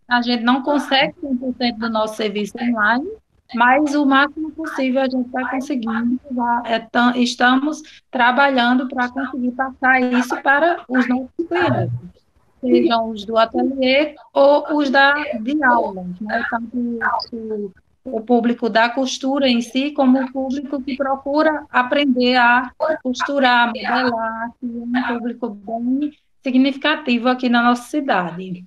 A gente não consegue 100% do nosso serviço online, mas o máximo possível a gente está conseguindo, já é tam- estamos trabalhando para conseguir passar isso para os nossos clientes, sejam os do ateliê ou os da, de aulas, né? tanto o, o público da costura em si, como o público que procura aprender a costurar, modelar, que é um público bem significativo aqui na nossa cidade.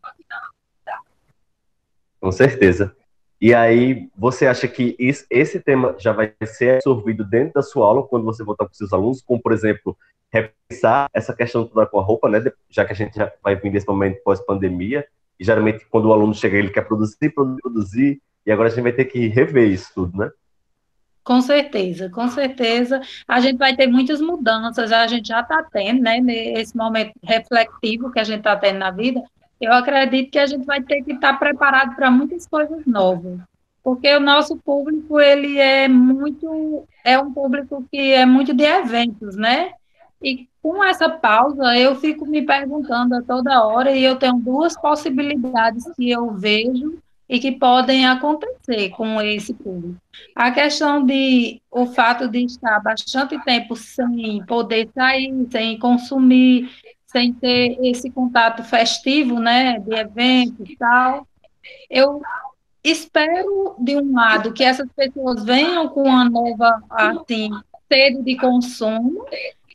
Com certeza. E aí, você acha que esse tema já vai ser absorvido dentro da sua aula quando você voltar com seus alunos, como, por exemplo, repensar essa questão toda com a roupa, né? Já que a gente já vai vir desse momento pós-pandemia, e geralmente quando o aluno chega, ele quer produzir, produzir, produzir, e agora a gente vai ter que rever isso tudo, né? Com certeza, com certeza. A gente vai ter muitas mudanças, a gente já está tendo, né? Nesse momento reflexivo que a gente está tendo na vida, eu acredito que a gente vai ter que estar preparado para muitas coisas novas. Porque o nosso público, ele é muito, é um público que é muito de eventos, né? E com essa pausa, eu fico me perguntando a toda hora, e eu tenho duas possibilidades que eu vejo e que podem acontecer com esse público. A questão de o fato de estar bastante tempo sem poder sair, sem consumir, sem ter esse contato festivo, né, de eventos e tal. Eu espero, de um lado, que essas pessoas venham com uma nova, assim, sede de consumo,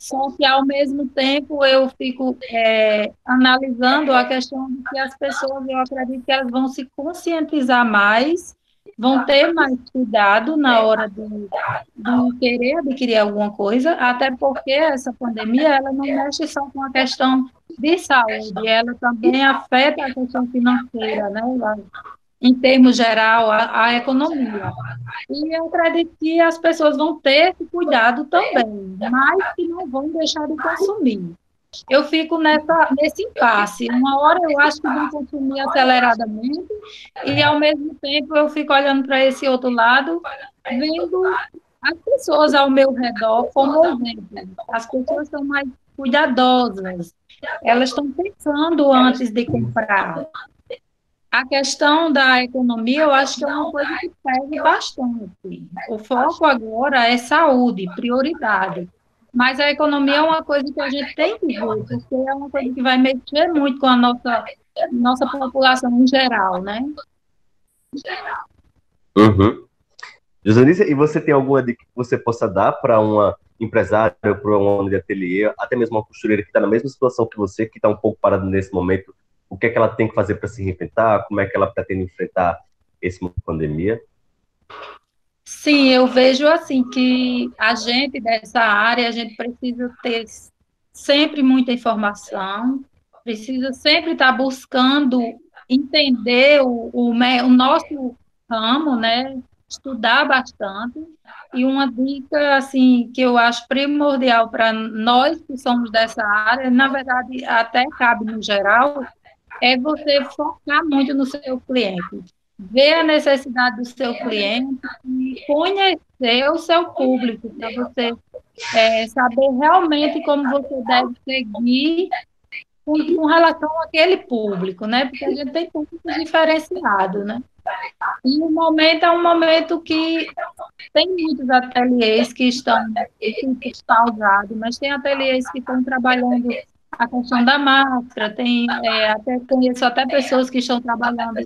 só que, ao mesmo tempo, eu fico é, analisando a questão de que as pessoas, eu acredito que elas vão se conscientizar mais, vão ter mais cuidado na hora de, de querer adquirir alguma coisa, até porque essa pandemia, ela não mexe só com a questão de saúde, ela também afeta a questão financeira, né? Em termos geral, a, a, economia. E eu acredito que as pessoas vão ter esse cuidado também, mas que não vão deixar de consumir. Eu fico nessa, nesse impasse. Uma hora eu acho que vão consumir aceleradamente, e ao mesmo tempo eu fico olhando para esse outro lado, vendo as pessoas ao meu redor como exemplo. As pessoas são mais cuidadosas, elas estão pensando antes de comprar. A questão da economia, eu acho que é uma coisa que pega bastante. O foco agora é saúde, prioridade. Mas a economia é uma coisa que a gente tem que ver, porque é uma coisa que vai mexer muito com a nossa, nossa população em geral, né? Uhum. Josanice, e você tem alguma dica que você possa dar para uma empresária, para uma de ateliê, até mesmo uma costureira que está na mesma situação que você, que está um pouco parada nesse momento, o que é que ela tem que fazer para se reinventar, como é que ela pretende enfrentar esse de pandemia? Sim, eu vejo assim que a gente dessa área, a gente precisa ter sempre muita informação, precisa sempre estar buscando entender o, o, o nosso ramo, né? Estudar bastante. E uma dica assim que eu acho primordial para nós que somos dessa área, na verdade até cabe no geral, é você focar muito no seu cliente, ver a necessidade do seu cliente e conhecer o seu público, para você é, saber realmente como você deve seguir com, com, relação àquele público, né? Porque a gente tem público diferenciado, né? E o momento é um momento que tem muitos ateliês que estão pausados, mas tem ateliês que estão trabalhando a questão da máscara, tem é, até conheço até pessoas que estão trabalhando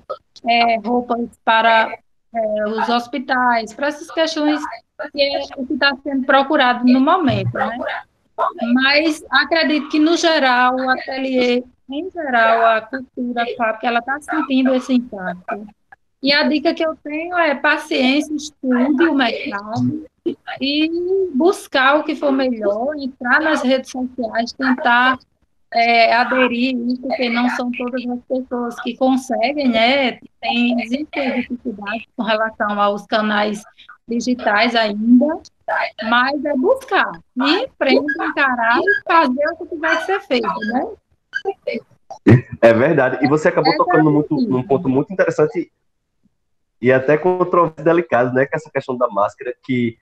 é, roupas para é, os hospitais, para essas questões que é está sendo procurado no momento, né? Mas acredito que, no geral, o ateliê, em geral, a cultura que ela está sentindo esse impacto. E a dica que eu tenho é paciência, estude o mercado e buscar o que for melhor, entrar nas redes sociais, tentar é, aderir isso, porque não são todas as pessoas que conseguem, né? Tem, existem dificuldades com relação aos canais digitais ainda, mas é buscar, ir frente, encarar e fazer o que tiver que ser feito, né? É verdade. E você acabou é tocando muito, num ponto muito interessante e até controverso delicado, né? Que é essa questão da máscara, que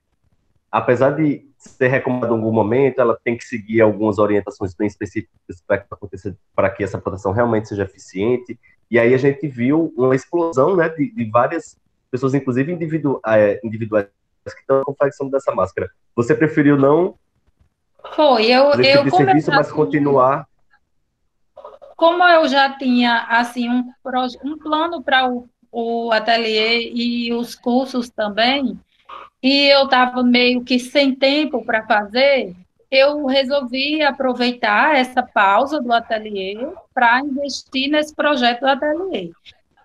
apesar de ser recomendado em algum momento, ela tem que seguir algumas orientações bem específicas para que, aconteça, para que essa proteção realmente seja eficiente. E aí a gente viu uma explosão né, de, de várias pessoas, inclusive individu é, individuais, que estão confeccionando dessa máscara. Você preferiu não foi, eu, eu de serviço, mas continuar. Como eu já tinha assim um, um plano para o, o ateliê e os cursos também, e eu estava meio que sem tempo para fazer, eu resolvi aproveitar essa pausa do ateliê para investir nesse projeto do ateliê.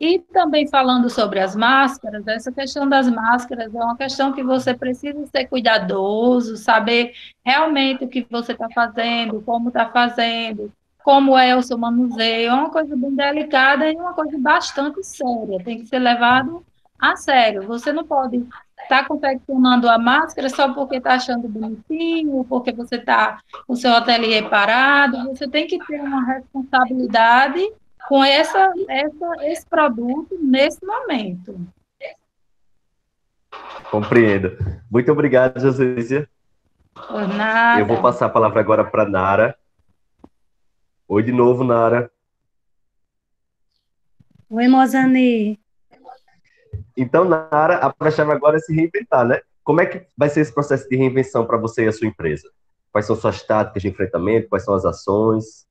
E também falando sobre as máscaras, essa questão das máscaras é uma questão que você precisa ser cuidadoso, saber realmente o que você está fazendo, como está fazendo, como é o seu manuseio, é uma coisa bem delicada e uma coisa bastante séria, tem que ser levado a sério. Você não pode está confeccionando a máscara só porque está achando bonitinho, porque você está com o seu ateliê parado, você tem que ter uma responsabilidade com essa, essa, esse produto nesse momento. Compreendo. Muito obrigado. Por nada. Eu vou passar a palavra agora para Nara. Oi de novo, Nara. Oi, Mozani. Então, Nara, a palavra-chave agora é se reinventar, né? Como é que vai ser esse processo de reinvenção para você e a sua empresa? Quais são suas táticas de enfrentamento? Quais são as ações?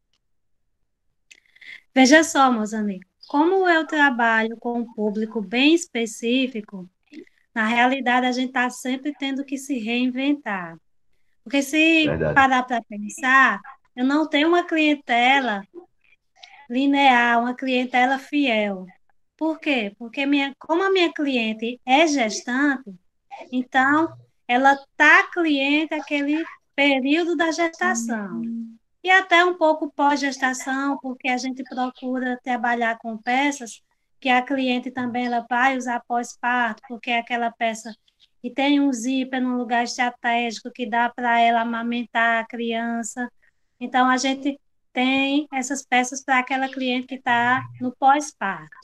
Veja só, meus amigos, como eu trabalho com um público bem específico, na realidade a gente está sempre tendo que se reinventar. Porque se Verdade. parar para pensar, eu não tenho uma clientela linear, uma clientela fiel. Por quê? Porque minha, como a minha cliente é gestante, então ela está cliente aquele período da gestação. E até um pouco pós-gestação, porque a gente procura trabalhar com peças que a cliente também ela vai usar pós-parto, porque é aquela peça que tem um zíper num lugar estratégico que dá para ela amamentar a criança. Então, a gente tem essas peças para aquela cliente que está no pós-parto.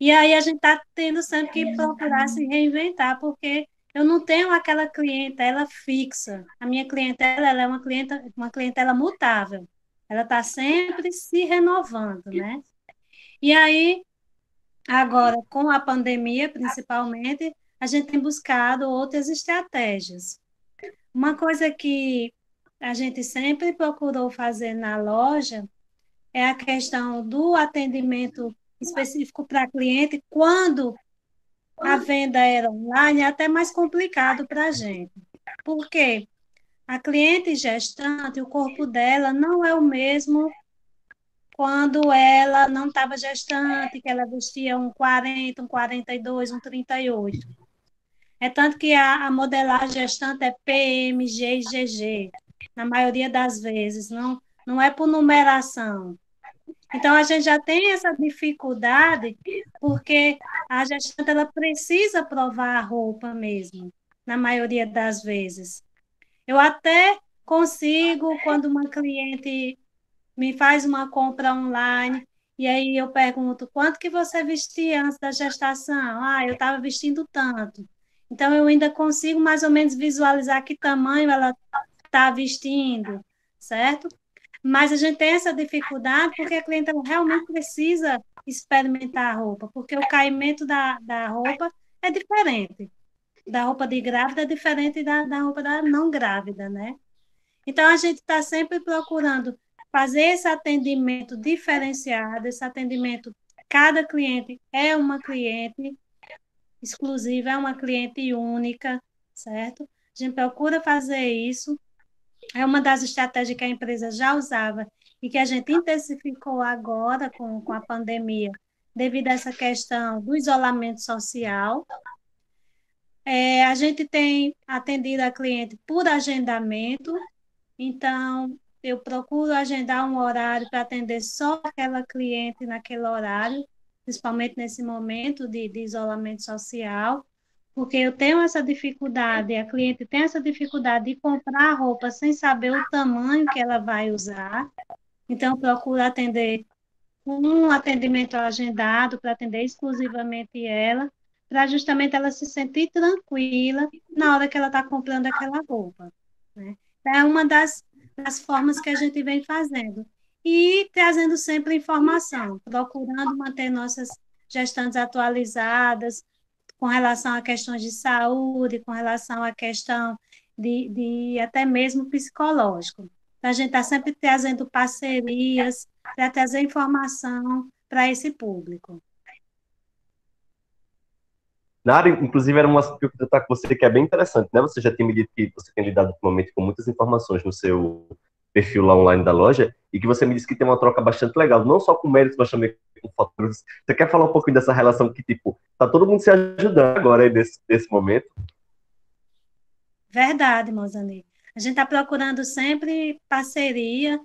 E aí a gente está tendo sempre que procurar se reinventar, porque eu não tenho aquela clientela fixa. A minha clientela ela é uma, clienta, uma clientela mutável. Ela está sempre se renovando, né? E aí, agora, com a pandemia, principalmente, a gente tem buscado outras estratégias. Uma coisa que a gente sempre procurou fazer na loja é a questão do atendimento específico para cliente, quando a venda era online, é até mais complicado para a gente. Por quê? A cliente gestante, o corpo dela não é o mesmo quando ela não estava gestante, que ela vestia um 40, um 42, um 38. É tanto que a, a modelagem gestante é PMG e GG, na maioria das vezes, não, não é por numeração. Então, a gente já tem essa dificuldade, porque a gestante ela precisa provar a roupa mesmo, na maioria das vezes. Eu até consigo, quando uma cliente me faz uma compra online, e aí eu pergunto, quanto que você vestia antes da gestação? Ah, eu estava vestindo tanto. Então, eu ainda consigo mais ou menos visualizar que tamanho ela está vestindo, certo? Mas a gente tem essa dificuldade porque a cliente realmente precisa experimentar a roupa, porque o caimento da, da roupa é diferente. Da roupa de grávida é diferente da, da roupa da não grávida, né? Então, a gente está sempre procurando fazer esse atendimento diferenciado, esse atendimento, cada cliente é uma cliente exclusiva, é uma cliente única, certo? A gente procura fazer isso. É uma das estratégias que a empresa já usava e que a gente intensificou agora com, com a pandemia, devido a essa questão do isolamento social. É, a gente tem atendido a cliente por agendamento, então eu procuro agendar um horário para atender só aquela cliente naquele horário, principalmente nesse momento de, de isolamento social, porque eu tenho essa dificuldade, a cliente tem essa dificuldade de comprar roupa sem saber o tamanho que ela vai usar. Então, procuro atender um atendimento agendado para atender exclusivamente ela, para justamente ela se sentir tranquila na hora que ela está comprando aquela roupa. Né? É uma das, das formas que a gente vem fazendo. E trazendo sempre informação, procurando manter nossas gestantes atualizadas com relação a questões de saúde, com relação à questão de, de até mesmo psicológico. Então, a gente está sempre trazendo parcerias para trazer informação para esse público. Nara, inclusive, era uma que eu tratar com você que é bem interessante, né? Você já tem que você tem lidado ultimamente com muitas informações no seu perfil lá online da loja e que você me disse que tem uma troca bastante legal, não só com méritos, mas também com fotógrafos. Você quer falar um pouquinho dessa relação que, tipo, tá todo mundo se ajudando agora nesse, nesse momento? Verdade, Mozani. A gente está procurando sempre parceria.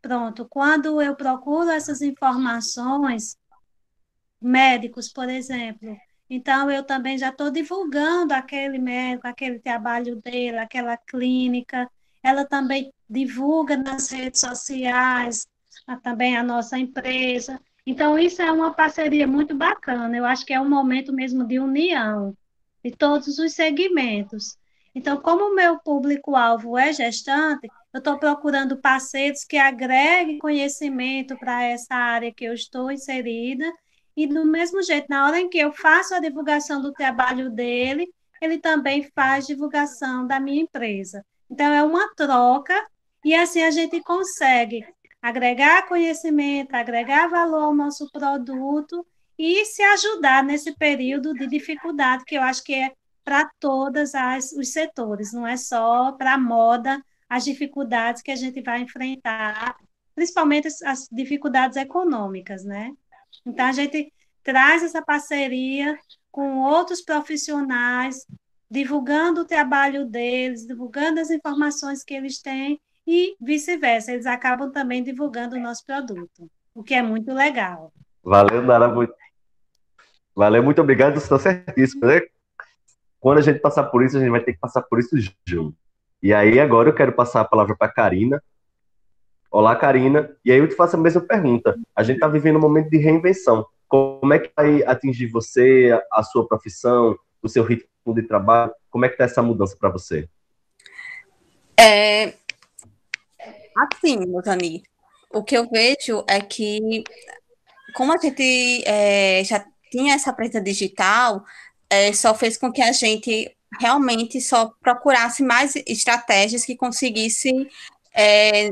Pronto, quando eu procuro essas informações, médicos, por exemplo, então eu também já estou divulgando aquele médico, aquele trabalho dele, aquela clínica. Ela também divulga nas redes sociais, também a nossa empresa. Então, isso é uma parceria muito bacana. Eu acho que é um momento mesmo de união de todos os segmentos. Então, como o meu público-alvo é gestante, eu estou procurando parceiros que agreguem conhecimento para essa área que eu estou inserida, e do mesmo jeito, na hora em que eu faço a divulgação do trabalho dele, ele também faz divulgação da minha empresa. Então, é uma troca, e assim a gente consegue agregar conhecimento, agregar valor ao nosso produto e se ajudar nesse período de dificuldade, que eu acho que é para todos os setores, não é só para a moda, as dificuldades que a gente vai enfrentar, principalmente as dificuldades econômicas, né? Então, a gente traz essa parceria com outros profissionais, divulgando o trabalho deles, divulgando as informações que eles têm e vice-versa, eles acabam também divulgando o nosso produto, o que é muito legal. Valeu, Nara, muito. Valeu, muito obrigado, você está certíssimo, né? quando a gente passar por isso, a gente vai ter que passar por isso junto. E aí, agora eu quero passar a palavra para a Karina. Olá, Karina. E aí eu te faço a mesma pergunta. A gente está vivendo um momento de reinvenção. Como é que vai atingir você, a sua profissão, o seu ritmo de trabalho? Como é que está essa mudança para você? É, assim, Motani, o que eu vejo é que, como a gente é, já tinha essa presença digital, é, só fez com que a gente realmente só procurasse mais estratégias que conseguissem é,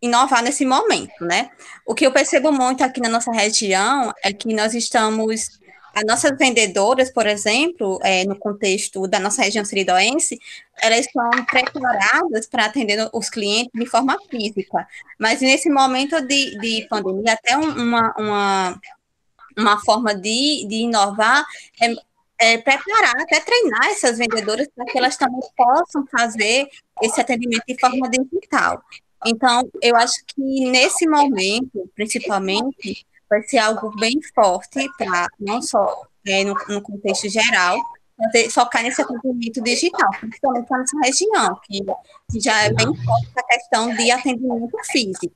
inovar nesse momento, né? O que eu percebo muito aqui na nossa região é que nós estamos, as nossas vendedoras, por exemplo, é, no contexto da nossa região seridoense, elas estão preparadas para atender os clientes de forma física, mas nesse momento de, de pandemia, até uma, uma, uma forma de, de inovar é é, preparar, até treinar essas vendedoras para que elas também possam fazer esse atendimento de forma digital. Então, eu acho que nesse momento, principalmente, vai ser algo bem forte para não só é, no, no contexto geral, focar nesse atendimento digital, principalmente na nossa região, que, que já é bem forte a questão de atendimento físico,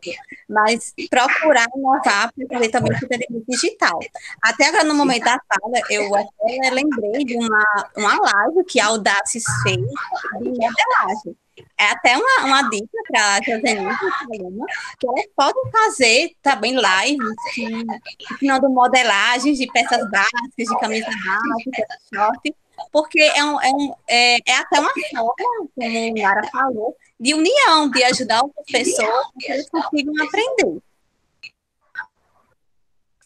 mas procurar inovar para fazer também esse atendimento digital. Até agora, no momento da fala, eu até lembrei de uma, uma live que a Audaces fez de modelagem. É até uma, uma dica para a Josenilda, que elas podem fazer também lives ensinando modelagens de peças básicas, de camisa básica, de short, porque é, um, é, um, é, é até uma forma, como o Lara falou, de união, de ajudar outras pessoas que eles consigam aprender.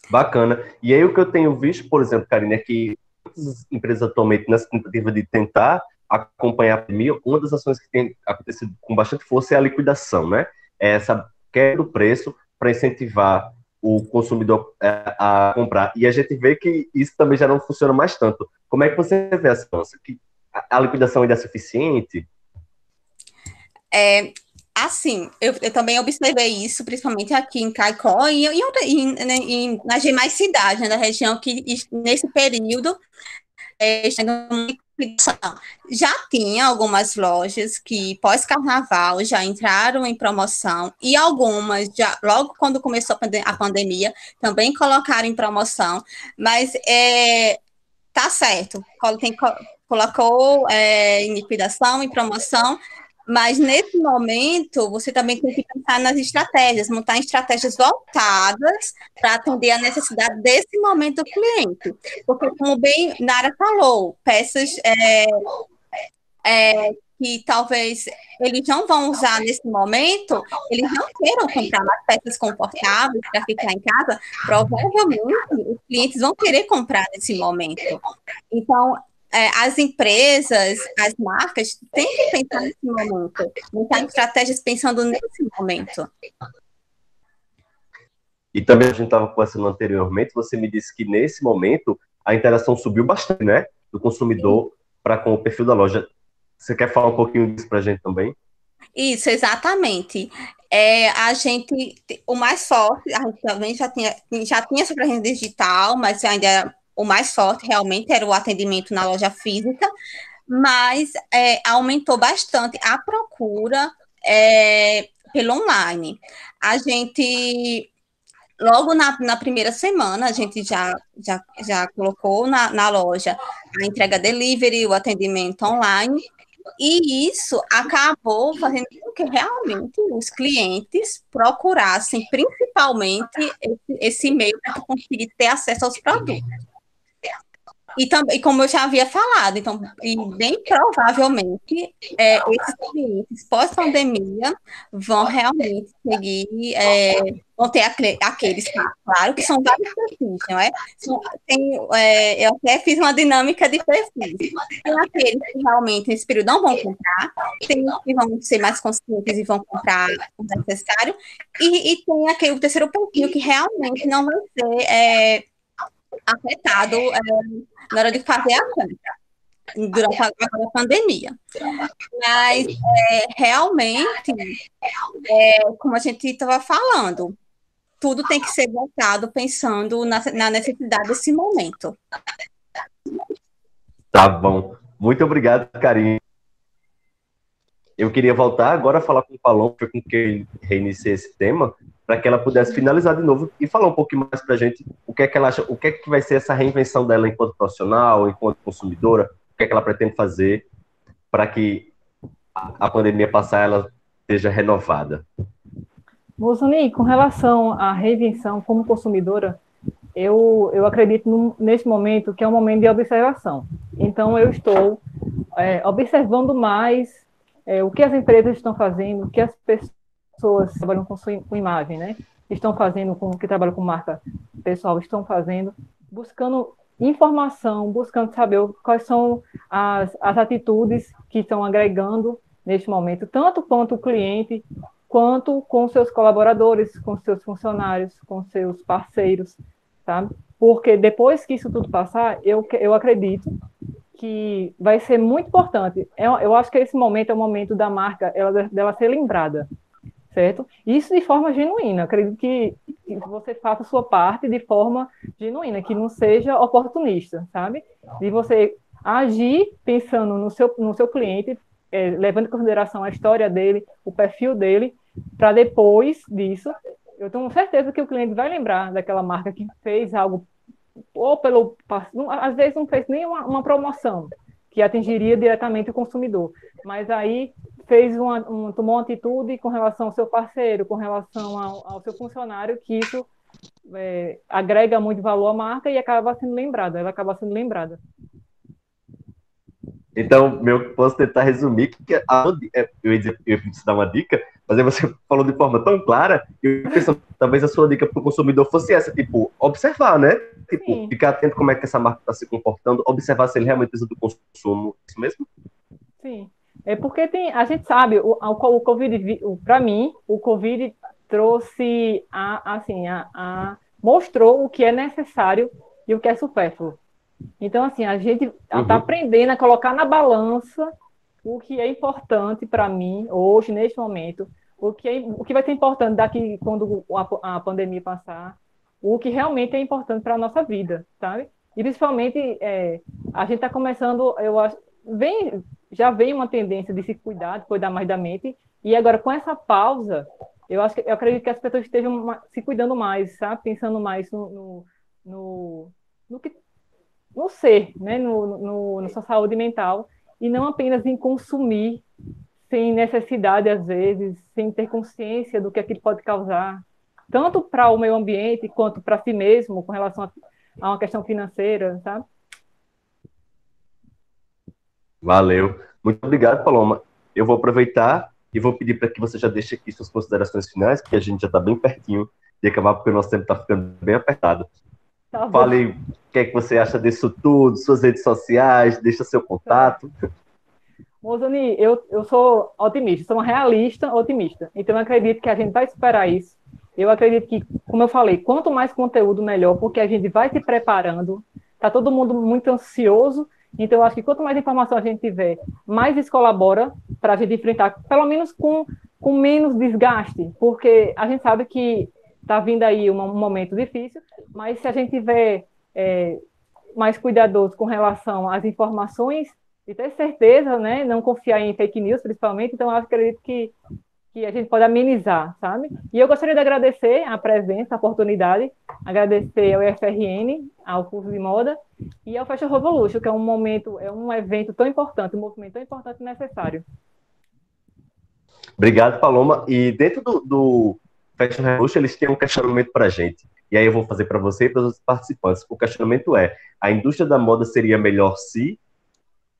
Bacana. E aí o que eu tenho visto, por exemplo, Karine, é que muitas empresas atualmente, nessa tentativa de tentar acompanhar a pandemia, uma das ações que tem acontecido com bastante força é a liquidação, né? É essa queda do preço para incentivar o consumidor é, a comprar. E a gente vê que isso também já não funciona mais tanto. Como é que você vê essa mudança? Que a liquidação ainda é suficiente? É, assim, eu, eu, também observei isso, principalmente aqui em Caicó e, e, e, né, e nas demais cidades né, da região, que nesse período é, já tinha algumas lojas que pós-carnaval já entraram em promoção e algumas já logo quando começou a pandemia também colocaram em promoção, mas é, tá certo, tem, colocou é, em liquidação, em promoção, mas nesse momento, você também tem que pensar nas estratégias, montar estratégias voltadas para atender a necessidade desse momento do cliente. Porque, como bem Nara falou, peças é, é, que talvez eles não vão usar nesse momento, eles não queiram comprar mais peças confortáveis para ficar em casa, provavelmente os clientes vão querer comprar nesse momento. Então, é, as empresas, as marcas, têm que pensar nesse momento, montar estratégias pensando nesse momento. E também a gente estava conversando anteriormente, você me disse que nesse momento a interação subiu bastante, né? Do consumidor para com o perfil da loja. Você quer falar um pouquinho disso para a gente também? Isso, exatamente. É, a gente, o mais forte, a gente também já tinha, já tinha sobre a renda digital, mas ainda o mais forte realmente era o atendimento na loja física, mas é, aumentou bastante a procura é, pelo online. A gente, logo na, na, primeira semana, a gente já, já, já colocou na, na loja a entrega delivery, o atendimento online, e isso acabou fazendo com que realmente os clientes procurassem principalmente esse, esse meio para conseguir ter acesso aos produtos. E também, como eu já havia falado, então, e bem provavelmente é, esses clientes pós-pandemia vão realmente seguir, é, vão ter aqueles, claro, que são vários perfis, não é? Tem, é? Eu até fiz uma dinâmica de perfis. Tem aqueles que realmente nesse período não vão comprar, tem os que vão ser mais conscientes e vão comprar o necessário, e, e tem aquele terceiro perfil que realmente não vai ser é, afetado é, na hora de fazer a compra durante a, a pandemia. Mas é, realmente, é, como a gente estava falando, tudo tem que ser voltado pensando na, na necessidade desse momento. Tá bom. Muito obrigado, Karine. Eu queria voltar agora a falar com o Palom, com quem reiniciei esse tema, para que ela pudesse finalizar de novo e falar um pouquinho mais para a gente o que é que ela acha, o que é que vai ser essa reinvenção dela enquanto profissional, enquanto consumidora, o que é que ela pretende fazer para que a pandemia passar ela seja renovada. Bolsonaro, com relação à reinvenção como consumidora, eu, eu acredito no, neste momento que é um momento de observação. Então, eu estou é, observando mais é, o que as empresas estão fazendo, o que as pessoas pessoas que trabalham com, sua, com imagem, né? Estão fazendo, com que trabalham com marca pessoal, estão fazendo, buscando informação, buscando saber quais são as, as atitudes que estão agregando neste momento, tanto quanto o cliente, quanto com seus colaboradores, com seus funcionários, com seus parceiros, sabe? Porque depois que isso tudo passar, eu, eu acredito que vai ser muito importante. Eu, eu acho que esse momento é o momento da marca ela, dela ser lembrada certo? Isso de forma genuína. Acredito que, você faça a sua parte de forma genuína, que não seja oportunista, sabe? De você agir pensando no seu, no seu cliente, é, levando em consideração a história dele, o perfil dele, para depois disso, eu tenho certeza que o cliente vai lembrar daquela marca que fez algo, ou pelo. Às vezes não fez nem uma, uma promoção que atingiria diretamente o consumidor, mas aí fez uma, um, tomou uma atitude com relação ao seu parceiro, com relação ao, ao seu funcionário, que isso é, agrega muito valor à marca e acaba sendo lembrada, ela acaba sendo lembrada. Então, meu, posso tentar resumir que a, é, eu ia dizer, eu ia dar uma dica, mas aí você (laughs) falou de forma tão clara que eu penso, talvez a sua dica para o consumidor fosse essa, tipo, observar, né? Tipo, Sim. ficar atento como é que essa marca está se comportando, observar se ele realmente precisa do consumo, isso mesmo? Sim. É porque tem, a gente sabe, o, o, o Covid, para mim, o Covid trouxe a, assim, a, a, mostrou o que é necessário e o que é supérfluo. Então, assim, a gente está uhum. aprendendo a colocar na balança o que é importante para mim hoje, neste momento, o que, é, o que vai ser importante daqui quando a, a pandemia passar, o que realmente é importante para a nossa vida, sabe? E principalmente, é, a gente está começando, eu acho, vem, já vem uma tendência de se cuidar, de cuidar mais da mente, e agora com essa pausa, eu acho que eu acredito que as pessoas estejam se cuidando mais, sabe? Pensando mais no, no, no, no que no ser, né? No, no, na sua saúde mental, e não apenas em consumir sem necessidade, às vezes, sem ter consciência do que aquilo pode causar, tanto para o meio ambiente quanto para si mesmo, com relação a, a uma questão financeira, sabe? Valeu. Muito obrigado, Paloma. Eu vou aproveitar e vou pedir para que você já deixe aqui suas considerações finais, porque a gente já está bem pertinho de acabar, porque o nosso tempo está ficando bem apertado. Tá Fale o que é que você acha disso tudo, suas redes sociais, deixa seu contato. Mozani, eu, eu sou otimista, sou uma realista otimista. Então, eu acredito que a gente vai superar isso. Eu acredito que, como eu falei, quanto mais conteúdo, melhor, porque a gente vai se preparando. Está todo mundo muito ansioso. Então, eu acho que quanto mais informação a gente tiver, mais isso colabora para a gente enfrentar, pelo menos com, com menos desgaste, porque a gente sabe que está vindo aí um, momento difícil, mas se a gente tiver é, mais cuidadoso com relação às informações e ter certeza, né, não confiar em fake news, principalmente, então eu acredito que, que a gente pode amenizar, sabe? E eu gostaria de agradecer a presença, a oportunidade, agradecer ao IFRN, ao curso de moda e ao Fashion Revolution, que é um momento, é um evento tão importante, um movimento tão importante e necessário. Obrigado, Paloma. E dentro do, do Fashion Revolution, eles têm um questionamento para a gente. E aí eu vou fazer para você e para os participantes. O questionamento é: a indústria da moda seria melhor se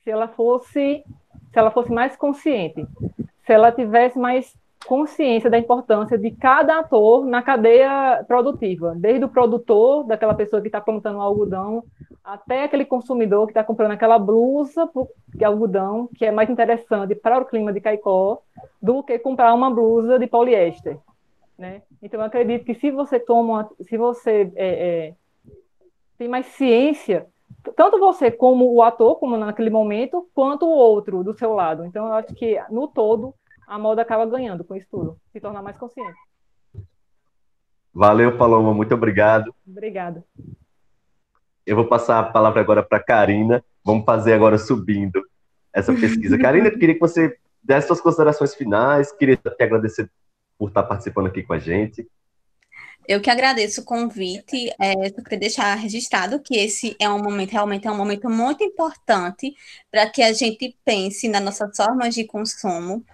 se ela fosse se ela fosse mais consciente, se ela tivesse mais consciência da importância de cada ator na cadeia produtiva, desde o produtor, daquela pessoa que está plantando o algodão, até aquele consumidor que está comprando aquela blusa de algodão, que é mais interessante para o clima de Caicó do que comprar uma blusa de poliéster. Né? Então, eu acredito que se você toma, se você é, é, tem mais ciência, tanto você como o ator, como naquele momento, quanto o outro do seu lado. Então, eu acho que, no todo, a moda acaba ganhando com isso tudo, se tornar mais consciente. Valeu, Paloma, muito obrigado. Obrigada. Eu vou passar a palavra agora para a Karina. Vamos fazer agora subindo essa pesquisa. Karina, eu queria que você desse suas considerações finais, queria te agradecer por estar participando aqui com a gente. Eu que agradeço o convite, é, eu queria deixar registrado que esse é um momento, realmente é um momento muito importante para que a gente pense nas nossas formas de consumo.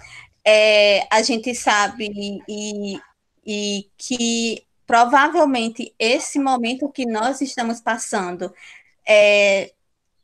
É, a gente sabe e, e que provavelmente esse momento que nós estamos passando é,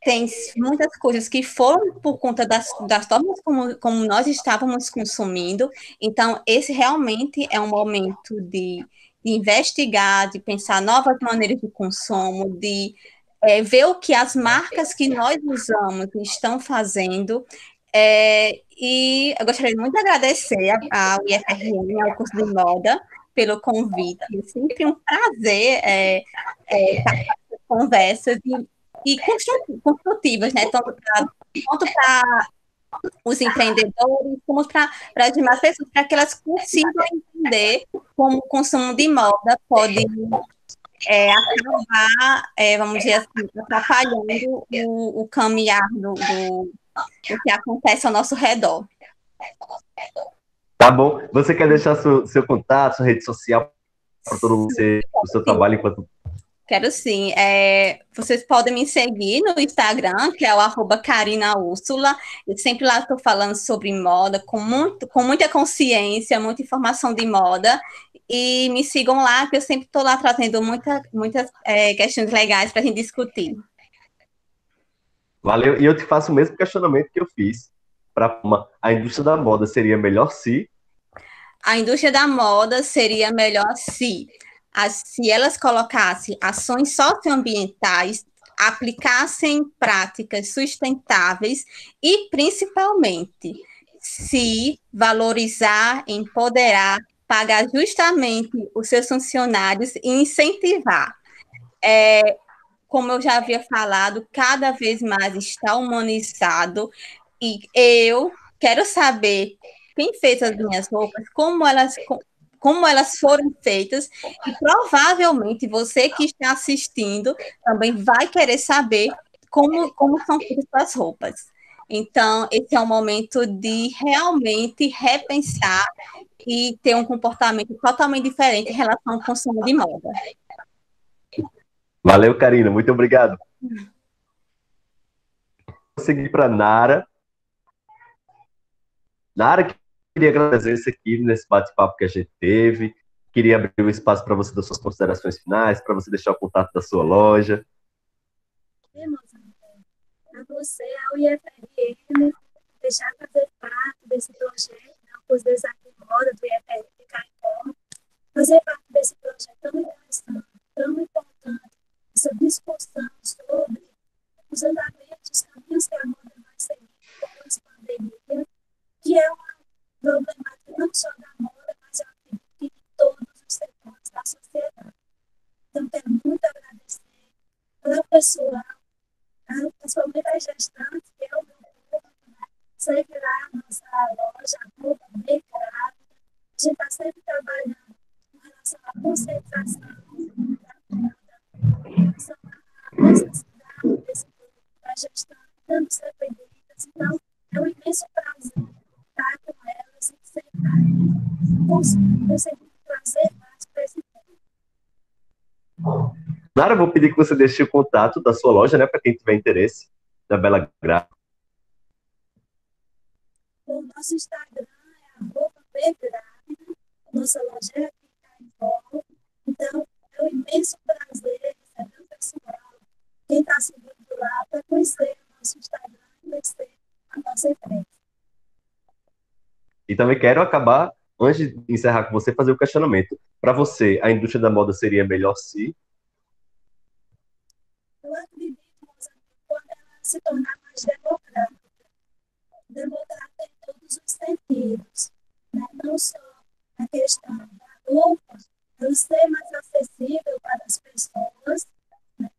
tem muitas coisas que foram por conta das, das formas como, como nós estávamos consumindo. Então, esse realmente é um momento de, de investigar, de pensar novas maneiras de consumo, de é, ver o que as marcas que nós usamos estão fazendo. É, e eu gostaria muito de agradecer ao IFRN, ao curso de moda, pelo convite. É sempre um prazer é, é, conversas e e construtivas, né? Tanto para os empreendedores, como para as demais pessoas, para que elas consigam entender como o consumo de moda pode é, acabar, é, vamos dizer assim, atrapalhando o, o caminhar do, do, do, que acontece ao nosso redor. Tá bom. Você quer deixar seu, seu contato, sua rede social para todo mundo, o seu trabalho enquanto Quero sim. É, vocês podem me seguir no Instagram, que é o arroba Karina Úrsula. Eu sempre lá estou falando sobre moda, com, muito, com muita consciência, muita informação de moda. E me sigam lá, que eu sempre estou lá trazendo muita, muitas é, questões legais para a gente discutir. Valeu. E eu te faço o mesmo questionamento que eu fiz para a indústria da moda seria melhor se a indústria da moda seria melhor se as, se elas colocassem ações socioambientais, aplicassem práticas sustentáveis e, principalmente, se valorizar, empoderar, pagar justamente os seus funcionários e incentivar. É, como eu já havia falado, cada vez mais está humanizado e eu quero saber quem fez as minhas roupas, como elas como elas foram feitas, e provavelmente você que está assistindo também vai querer saber como, como são feitas as roupas. Então, esse é um momento de realmente repensar e ter um comportamento totalmente diferente em relação ao consumo de moda. Valeu, Karina, muito obrigado. Vou seguir para Nara. Nara, queria agradecer isso aqui nesse bate-papo que a gente teve. Queria abrir o um espaço para você dar suas considerações finais, para você deixar o contato da sua loja. Para você, ao IFRN, deixar fazer parte desse projeto, né, os desafios de moda do IFRN de Caicó, fazer parte desse projeto tão interessante, tão importante, essa discussão sobre os andamentos, os caminhos que a moda vai seguir pós-pandemia, que é uma problemática não só da moda, mas eu acredito que de todos os setores da sociedade. Então, quero muito agradecer ao pessoal, principalmente as gestantes, que é o meu público, né? segue lá a nossa loja, arroba bem grávida. A gente está sempre trabalhando com relação à conscientização da à necessidade desse público da gestão, dando CPDs. Então, é um imenso prazer estar com elas e conseguir trazer mais para esse tempo. Nara, vou pedir que você deixe o contato da sua loja, né, para quem tiver interesse, da Bela Gráfica. O nosso Instagram é arroba nossa loja é aqui em Caicó. Então, é um imenso prazer quem está seguindo lá, para conhecer o nosso Instagram, conhecer a nossa empresa. E também quero acabar, antes de encerrar com você, fazer o questionamento. Para você, a indústria da moda seria melhor se? Eu acredito, quando ela se tornar mais democrática. Democrática em todos os sentidos. Né? Não só a questão da roupa, ela ser mais acessível para as pessoas,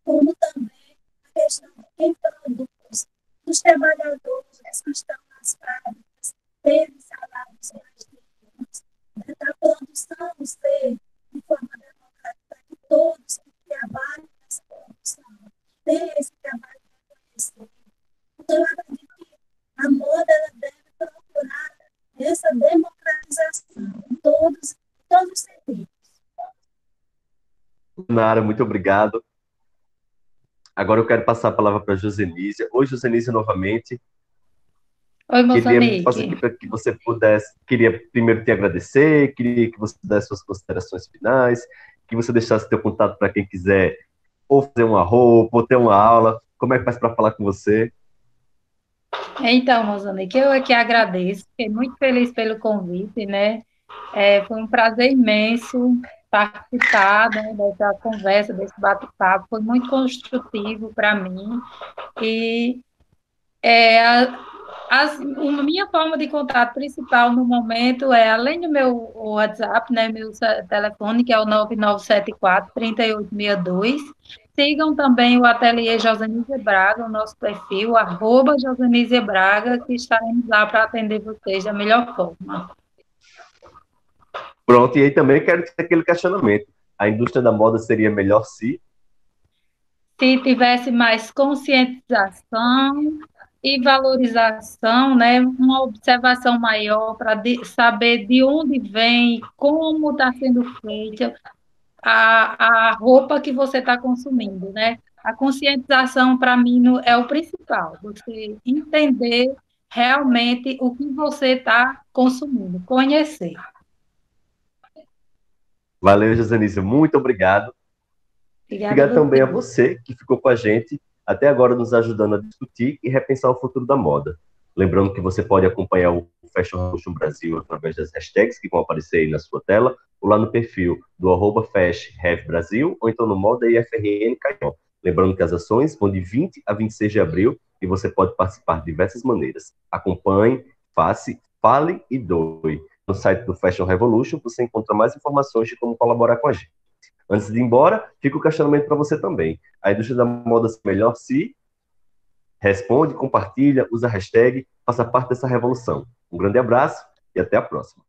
como também a questão de quem produz, dos trabalhadores que estão nas fábricas, terem salários mais dignos, né, da produção ser de forma democrática, que todos que trabalham nessa produção tenham esse trabalho reconhecido. Então, eu acredito que a moda ela deve procurar essa democratização em todos, todos os sentidos. Nara, muito obrigado. Agora eu quero passar a palavra para a Josenísia. Oi, Josenísia, novamente. Oi, Moçambique. Queria que você pudesse, queria primeiro te agradecer, queria que você desse suas considerações finais, que você deixasse teu contato para quem quiser ou fazer uma roupa, ou ter uma aula. Como é que faz para falar com você? Então, Moçambique, eu aqui agradeço, fiquei muito feliz pelo convite, né? É, foi um prazer imenso participar né, dessa conversa, desse bate-papo, foi muito construtivo para mim. E é, as, a minha forma de contato principal no momento é, além do meu WhatsApp, né, meu telefone, que é o 9974-3862, sigam também o ateliê Josanise Braga, o nosso perfil, arroba Josanise Braga, que estaremos lá para atender vocês da melhor forma. Pronto, e aí também quero ter aquele questionamento. A indústria da moda seria melhor se? Se tivesse mais conscientização, e valorização, né, uma observação maior para saber de onde vem, como está sendo feita, a, a roupa que você está consumindo, né? A conscientização, para mim, é o principal. Você entender realmente o que você está consumindo, conhecer. Valeu, Josanice, muito obrigado. Obrigada obrigado também a você que ficou com a gente até agora nos ajudando a discutir e repensar o futuro da moda. Lembrando que você pode acompanhar o Fashion Revolution Brasil através das hashtags que vão aparecer aí na sua tela, ou lá no perfil do arroba Brasil, ou então no Moda IFRN Caió. Lembrando que as ações vão de 20 a 26 de abril e você pode participar de diversas maneiras. Acompanhe, faça, fale e doe. No site do Fashion Revolution você encontra mais informações de como colaborar com a gente. Antes de ir embora, fica o questionamento para você também. A indústria da moda melhor se Responde, compartilha, usa a hashtag, faça parte dessa revolução. Um grande abraço e até a próxima.